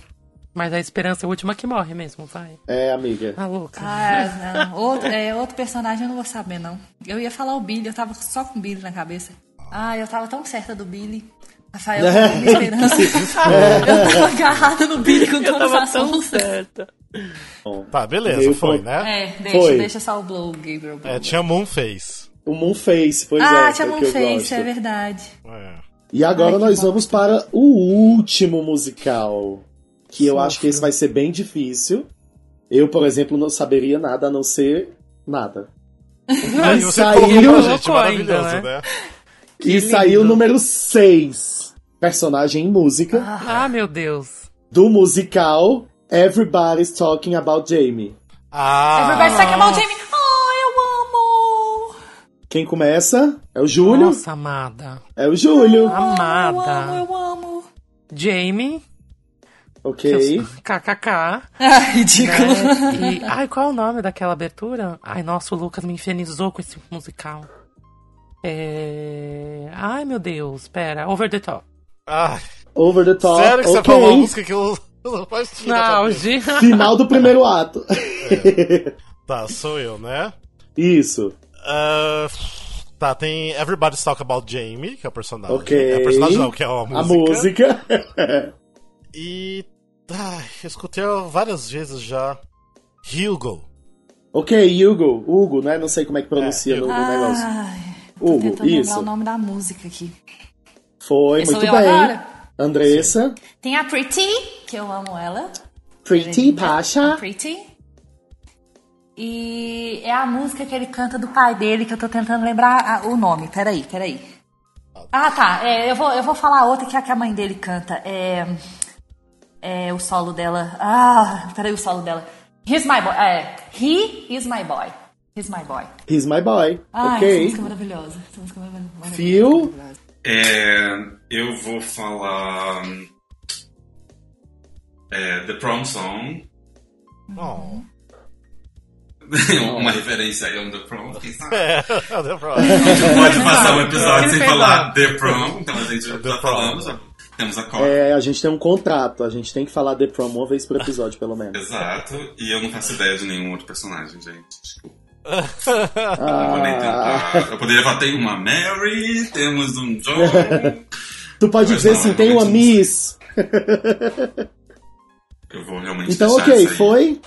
[SPEAKER 2] Mas a esperança é a última que morre mesmo, vai.
[SPEAKER 3] É, amiga.
[SPEAKER 2] Tá louca.
[SPEAKER 5] Ah, não. Outro, é, outro personagem eu não vou saber, não. Eu ia falar o Billy, eu tava só com o Billy na cabeça. Ah, eu tava tão certa do Billy. Rafael, com minha esperança. eu tava agarrada no Billy com
[SPEAKER 2] eu
[SPEAKER 5] todas
[SPEAKER 2] tava
[SPEAKER 5] as
[SPEAKER 2] tão
[SPEAKER 5] forças.
[SPEAKER 2] certa.
[SPEAKER 1] Tá, beleza, foi, né?
[SPEAKER 5] É, deixa,
[SPEAKER 3] Foi.
[SPEAKER 5] deixa só o Blow, Gabriel. Blow.
[SPEAKER 1] É, tinha Moonface.
[SPEAKER 3] O Moonface, pois
[SPEAKER 5] ah,
[SPEAKER 3] é.
[SPEAKER 5] tinha
[SPEAKER 3] é eu
[SPEAKER 5] Moonface, é verdade.
[SPEAKER 1] É.
[SPEAKER 3] E agora
[SPEAKER 5] Ai,
[SPEAKER 3] nós
[SPEAKER 5] bom.
[SPEAKER 3] vamos para o último musical. Que eu acho que esse vai ser bem difícil. Eu, por exemplo, não saberia nada a não ser nada.
[SPEAKER 1] Ah, e
[SPEAKER 3] saiu-
[SPEAKER 1] gente,
[SPEAKER 2] colocou ainda,
[SPEAKER 1] maravilhoso,
[SPEAKER 2] né?
[SPEAKER 1] né?
[SPEAKER 3] e saiu o número 6. Personagem em música.
[SPEAKER 2] Ah, meu Deus.
[SPEAKER 3] Do musical Everybody's Talking About Jamie.
[SPEAKER 1] Ah,
[SPEAKER 5] Everybody Talking About Jamie. Oh, eu amo!
[SPEAKER 3] Quem começa é o Júlio.
[SPEAKER 2] Nossa, amada.
[SPEAKER 3] É o Júlio.
[SPEAKER 5] Eu amo,
[SPEAKER 2] Amada.
[SPEAKER 5] eu amo.
[SPEAKER 2] Jamie.
[SPEAKER 3] Ok.
[SPEAKER 2] KKK.
[SPEAKER 5] Ah, ridículo.
[SPEAKER 2] né? E, ai, qual é o nome daquela abertura? Ai, nossa, o Lucas me infernizou com esse musical. É... Ai, meu Deus, pera. Over the Top.
[SPEAKER 1] ah,
[SPEAKER 3] Over the Top.
[SPEAKER 1] sério que você
[SPEAKER 3] ok.
[SPEAKER 1] falou uma música que eu não na
[SPEAKER 2] Não,
[SPEAKER 1] cabeça.
[SPEAKER 2] Gi-
[SPEAKER 3] Final do primeiro ato.
[SPEAKER 1] Tá, sou eu, né?
[SPEAKER 3] Isso.
[SPEAKER 1] Ah, tá, tem Everybody's Talk About Jamie, que é o personagem.
[SPEAKER 3] Ok.
[SPEAKER 1] É o personagem não, que é a música.
[SPEAKER 3] A música.
[SPEAKER 1] E. Ai, eu escutei várias vezes já. Hugo.
[SPEAKER 3] ok, Hugo. Hugo, né? Não sei como é que pronuncia
[SPEAKER 1] É,
[SPEAKER 3] no,
[SPEAKER 1] Hugo.
[SPEAKER 3] no negócio.
[SPEAKER 5] Ai, tô
[SPEAKER 3] Hugo,
[SPEAKER 5] tentando lembrar
[SPEAKER 3] isso.
[SPEAKER 5] o nome da música aqui.
[SPEAKER 3] Foi,
[SPEAKER 5] Sou
[SPEAKER 3] muito bem.
[SPEAKER 5] agora?
[SPEAKER 3] Andressa.
[SPEAKER 5] Tem a Pretty, que eu amo ela.
[SPEAKER 3] Pretty Pasha.
[SPEAKER 5] Pretty. E é a música que ele canta do pai dele, que eu tô tentando lembrar o nome. Peraí, peraí. Ah, tá. É, eu, vou, eu vou falar outra que é a que a mãe dele canta. É. É o solo dela. Ah, peraí, o solo dela. He's my boy. É. He is my boy. He's my boy.
[SPEAKER 3] He's my boy.
[SPEAKER 5] Ah, essa
[SPEAKER 3] ok.
[SPEAKER 5] música é maravilhosa. Essa música é maravilhosa.
[SPEAKER 3] Phil.
[SPEAKER 4] É, eu vou falar. é, The Prom Song.
[SPEAKER 1] Oh.
[SPEAKER 4] Uma referência aí ao The Prom, quem sabe?
[SPEAKER 1] É, deu pra-
[SPEAKER 4] A gente pode passar um episódio sem falar The Prom, então a gente já
[SPEAKER 1] The Prom.
[SPEAKER 4] falamos, temos a cópia.
[SPEAKER 3] É, a gente tem um contrato. A gente tem que falar The Prom uma vez por episódio, pelo menos.
[SPEAKER 4] Exato, e eu não faço ideia de nenhum outro personagem, gente. Desculpa. Não vou nem
[SPEAKER 3] Ah,
[SPEAKER 4] tentar. Eu poderia falar, tem uma Mary, temos um John.
[SPEAKER 3] tu pode
[SPEAKER 4] Mas
[SPEAKER 3] dizer
[SPEAKER 4] não,
[SPEAKER 3] assim, tem uma Miss.
[SPEAKER 4] Eu vou realmente
[SPEAKER 3] Então, ok,
[SPEAKER 4] isso aí.
[SPEAKER 3] foi.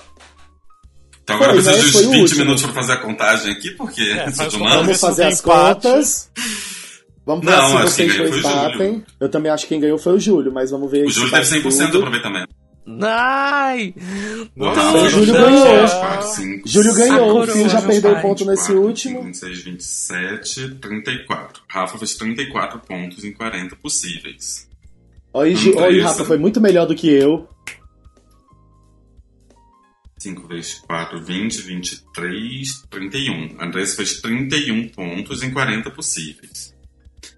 [SPEAKER 4] Então agora eu
[SPEAKER 3] Foi,
[SPEAKER 4] preciso
[SPEAKER 3] né?
[SPEAKER 4] de
[SPEAKER 3] Foi
[SPEAKER 4] uns
[SPEAKER 3] o
[SPEAKER 4] 20
[SPEAKER 3] último.
[SPEAKER 4] minutos pra fazer a contagem aqui, porque
[SPEAKER 1] É,
[SPEAKER 4] sou de
[SPEAKER 1] uma-
[SPEAKER 4] humanas.
[SPEAKER 3] Vamos fazer as contas. Vamos ver
[SPEAKER 4] Não,
[SPEAKER 3] se
[SPEAKER 4] que
[SPEAKER 3] vocês dois
[SPEAKER 4] o
[SPEAKER 3] batem. Eu também acho que quem ganhou foi o Júlio, mas vamos ver
[SPEAKER 4] O Júlio teve 100% de
[SPEAKER 3] tudo.
[SPEAKER 4] aproveitamento.
[SPEAKER 2] Ai!
[SPEAKER 1] Nossa,
[SPEAKER 3] Então, o Júlio ganhou.
[SPEAKER 4] 4, 5,
[SPEAKER 3] Júlio ganhou, o Phil já perdeu
[SPEAKER 2] pai.
[SPEAKER 3] ponto nesse
[SPEAKER 4] 24,
[SPEAKER 3] último.
[SPEAKER 4] 26, 27, 34. Rafa fez 34 pontos em 40 possíveis.
[SPEAKER 3] Oi, oi. Rafa, foi muito melhor do que eu.
[SPEAKER 4] 5 vezes 4, 20, 23, 31. Andressa fez 31 pontos em 40 possíveis.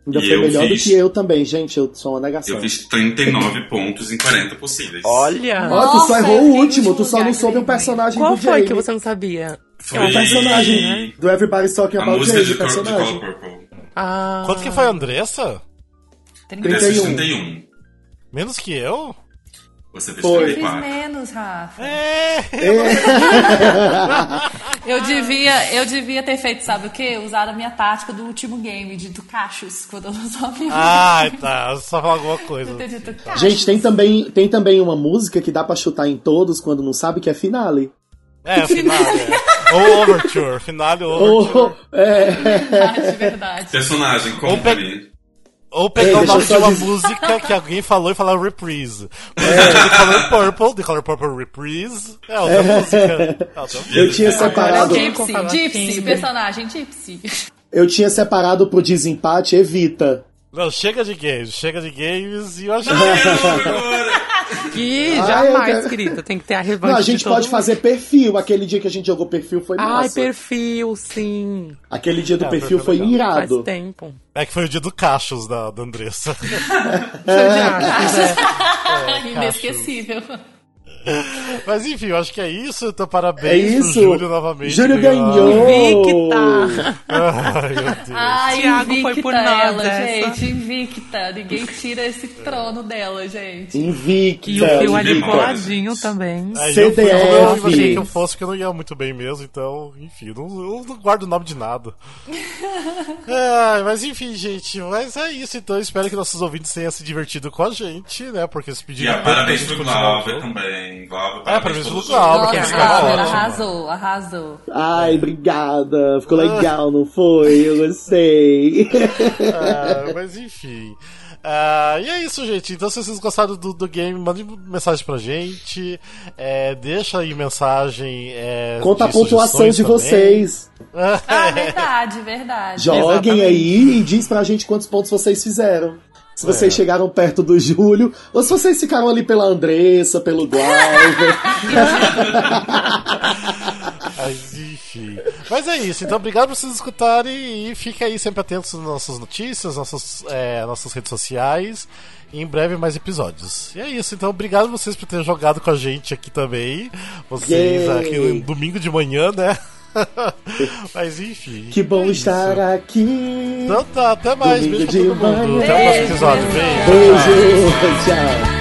[SPEAKER 3] Ainda
[SPEAKER 4] E
[SPEAKER 3] foi
[SPEAKER 4] eu
[SPEAKER 3] melhor
[SPEAKER 4] fiz-
[SPEAKER 3] do que eu também, gente. Eu sou uma negação.
[SPEAKER 4] Eu fiz 39 pontos em 40 possíveis.
[SPEAKER 2] Olha!
[SPEAKER 3] Ó, tu só
[SPEAKER 5] Nossa,
[SPEAKER 3] errou
[SPEAKER 5] eu
[SPEAKER 3] o último, tu só não soube o
[SPEAKER 5] dele.
[SPEAKER 3] personagem
[SPEAKER 2] Qual
[SPEAKER 3] do
[SPEAKER 2] foi
[SPEAKER 3] Jamie.
[SPEAKER 2] que você não sabia?
[SPEAKER 4] Foi
[SPEAKER 3] É o personagem
[SPEAKER 2] né?
[SPEAKER 3] do Everybody's Talking
[SPEAKER 4] a
[SPEAKER 3] About
[SPEAKER 4] música
[SPEAKER 3] Jamie,
[SPEAKER 4] de, de
[SPEAKER 3] personagem.
[SPEAKER 4] Purple.
[SPEAKER 2] Ah.
[SPEAKER 1] Quanto que foi a Andressa?
[SPEAKER 4] Andressa fez
[SPEAKER 3] 31.
[SPEAKER 4] 31.
[SPEAKER 1] Menos que eu?
[SPEAKER 4] Você fez
[SPEAKER 3] Foi.
[SPEAKER 5] Fiz
[SPEAKER 4] 34.
[SPEAKER 5] menos, Rafa.
[SPEAKER 1] É.
[SPEAKER 5] Eu devia, eu devia ter feito, sabe o quê? Usar a minha tática do último game, de do Cachos, quando eu não sabia.
[SPEAKER 1] Ai, tá. Só falar alguma coisa.
[SPEAKER 5] Cachos.
[SPEAKER 3] Gente, tem também, tem também uma música que dá pra chutar em todos quando não sabe, que é Finale.
[SPEAKER 1] É, finale. É. Ou Overture. Finale ou Overture.
[SPEAKER 3] Oh, é,
[SPEAKER 5] Verdade, verdade.
[SPEAKER 4] Personagem, Company.
[SPEAKER 1] Ou pegar
[SPEAKER 3] Ei,
[SPEAKER 1] o nome de uma
[SPEAKER 3] dizer-
[SPEAKER 1] música que alguém falou e falar reprise. Por exemplo, The Color Purple, The Color Purple Reprise. É outra música. É outra música.
[SPEAKER 3] eu tinha separado,
[SPEAKER 5] Gypsy, Gypsy, personagem Gypsy.
[SPEAKER 3] eu tinha separado pro desempate Evita.
[SPEAKER 1] Não, chega de games, chega de games e eu acho que.
[SPEAKER 2] Que
[SPEAKER 3] Ai,
[SPEAKER 2] jamais,
[SPEAKER 3] eu quero-
[SPEAKER 2] querida. Tem que ter a revanche.
[SPEAKER 3] Não, a
[SPEAKER 2] de
[SPEAKER 3] gente
[SPEAKER 2] todo
[SPEAKER 3] pode
[SPEAKER 2] mundo.
[SPEAKER 3] fazer perfil. Aquele dia que a gente jogou perfil foi
[SPEAKER 2] Ai,
[SPEAKER 3] massa.
[SPEAKER 2] perfil, sim.
[SPEAKER 3] Aquele dia do
[SPEAKER 1] É,
[SPEAKER 3] perfil
[SPEAKER 1] perfil
[SPEAKER 3] foi
[SPEAKER 1] legal.
[SPEAKER 2] Faz
[SPEAKER 3] irado.
[SPEAKER 2] tempo.
[SPEAKER 1] É que foi o dia do Cachos da, da Andressa.
[SPEAKER 2] Você já-
[SPEAKER 5] Inesquecível.
[SPEAKER 1] Mas enfim, eu acho que é isso. Então,
[SPEAKER 3] É
[SPEAKER 1] parabéns
[SPEAKER 3] isso.
[SPEAKER 1] pro Júlio novamente.
[SPEAKER 3] Júlio
[SPEAKER 1] ganhou.
[SPEAKER 3] ganhou.
[SPEAKER 2] Victa.
[SPEAKER 1] Ai, meu Deus.
[SPEAKER 5] Ai,
[SPEAKER 2] Thiago foi
[SPEAKER 5] invicta
[SPEAKER 2] por nós
[SPEAKER 5] ela,
[SPEAKER 2] essa.
[SPEAKER 5] gente. Invicta. Ninguém tira esse trono dela, gente.
[SPEAKER 3] Invicta.
[SPEAKER 2] E o fio ali coladinho também.
[SPEAKER 1] Aí eu fui eu achei que eu fosse, porque eu não ia muito bem mesmo, então, enfim, não, eu não guardo o nome de nada. É, mas enfim, gente, mas é isso, então eu espero que nossos ouvintes tenham se divertido com a gente, né? Porque eles
[SPEAKER 4] E
[SPEAKER 1] pediram
[SPEAKER 4] a parabéns pro Glauber
[SPEAKER 1] jogo.
[SPEAKER 4] Também. Glauber,
[SPEAKER 1] pro
[SPEAKER 4] pelo
[SPEAKER 1] Glauber,
[SPEAKER 4] jogo.
[SPEAKER 1] que
[SPEAKER 5] Glauber,
[SPEAKER 1] ótima.
[SPEAKER 5] arrasou, arrasou.
[SPEAKER 3] Ai, obrigada. Ficou legal, não foi? Eu gostei.
[SPEAKER 1] Ah, mas enfim. Ah, e é isso, gente. Então, se vocês gostaram do, do game, mandem mensagem pra gente. É, deixa aí mensagem. é,
[SPEAKER 3] Conta a pontuação de
[SPEAKER 1] também.
[SPEAKER 3] vocês.
[SPEAKER 5] Ah, verdade, verdade.
[SPEAKER 3] Joguem
[SPEAKER 2] Exatamente.
[SPEAKER 3] aí e diz pra gente quantos pontos vocês fizeram. Se vocês
[SPEAKER 1] É.
[SPEAKER 3] chegaram perto do Júlio, ou se vocês ficaram ali pela Andressa, pelo Glauber.
[SPEAKER 1] Mas enfim. Mas é isso. Então, obrigado por vocês escutarem e fiquem aí sempre atentos às nossas notícias, nossas, é, nossas redes sociais. E em breve mais episódios. E é isso. Então, obrigado vocês por terem jogado com a gente aqui também. Vocês
[SPEAKER 3] Yay.
[SPEAKER 1] aqui no domingo de manhã, né? Mas enfim.
[SPEAKER 3] que bom
[SPEAKER 1] é isso.
[SPEAKER 3] estar aqui.
[SPEAKER 1] Então tá, até mais.
[SPEAKER 3] Domingo
[SPEAKER 1] Beijo pra todo mundo. Até o próximo episódio. Beijo.
[SPEAKER 3] Beijo, tchau.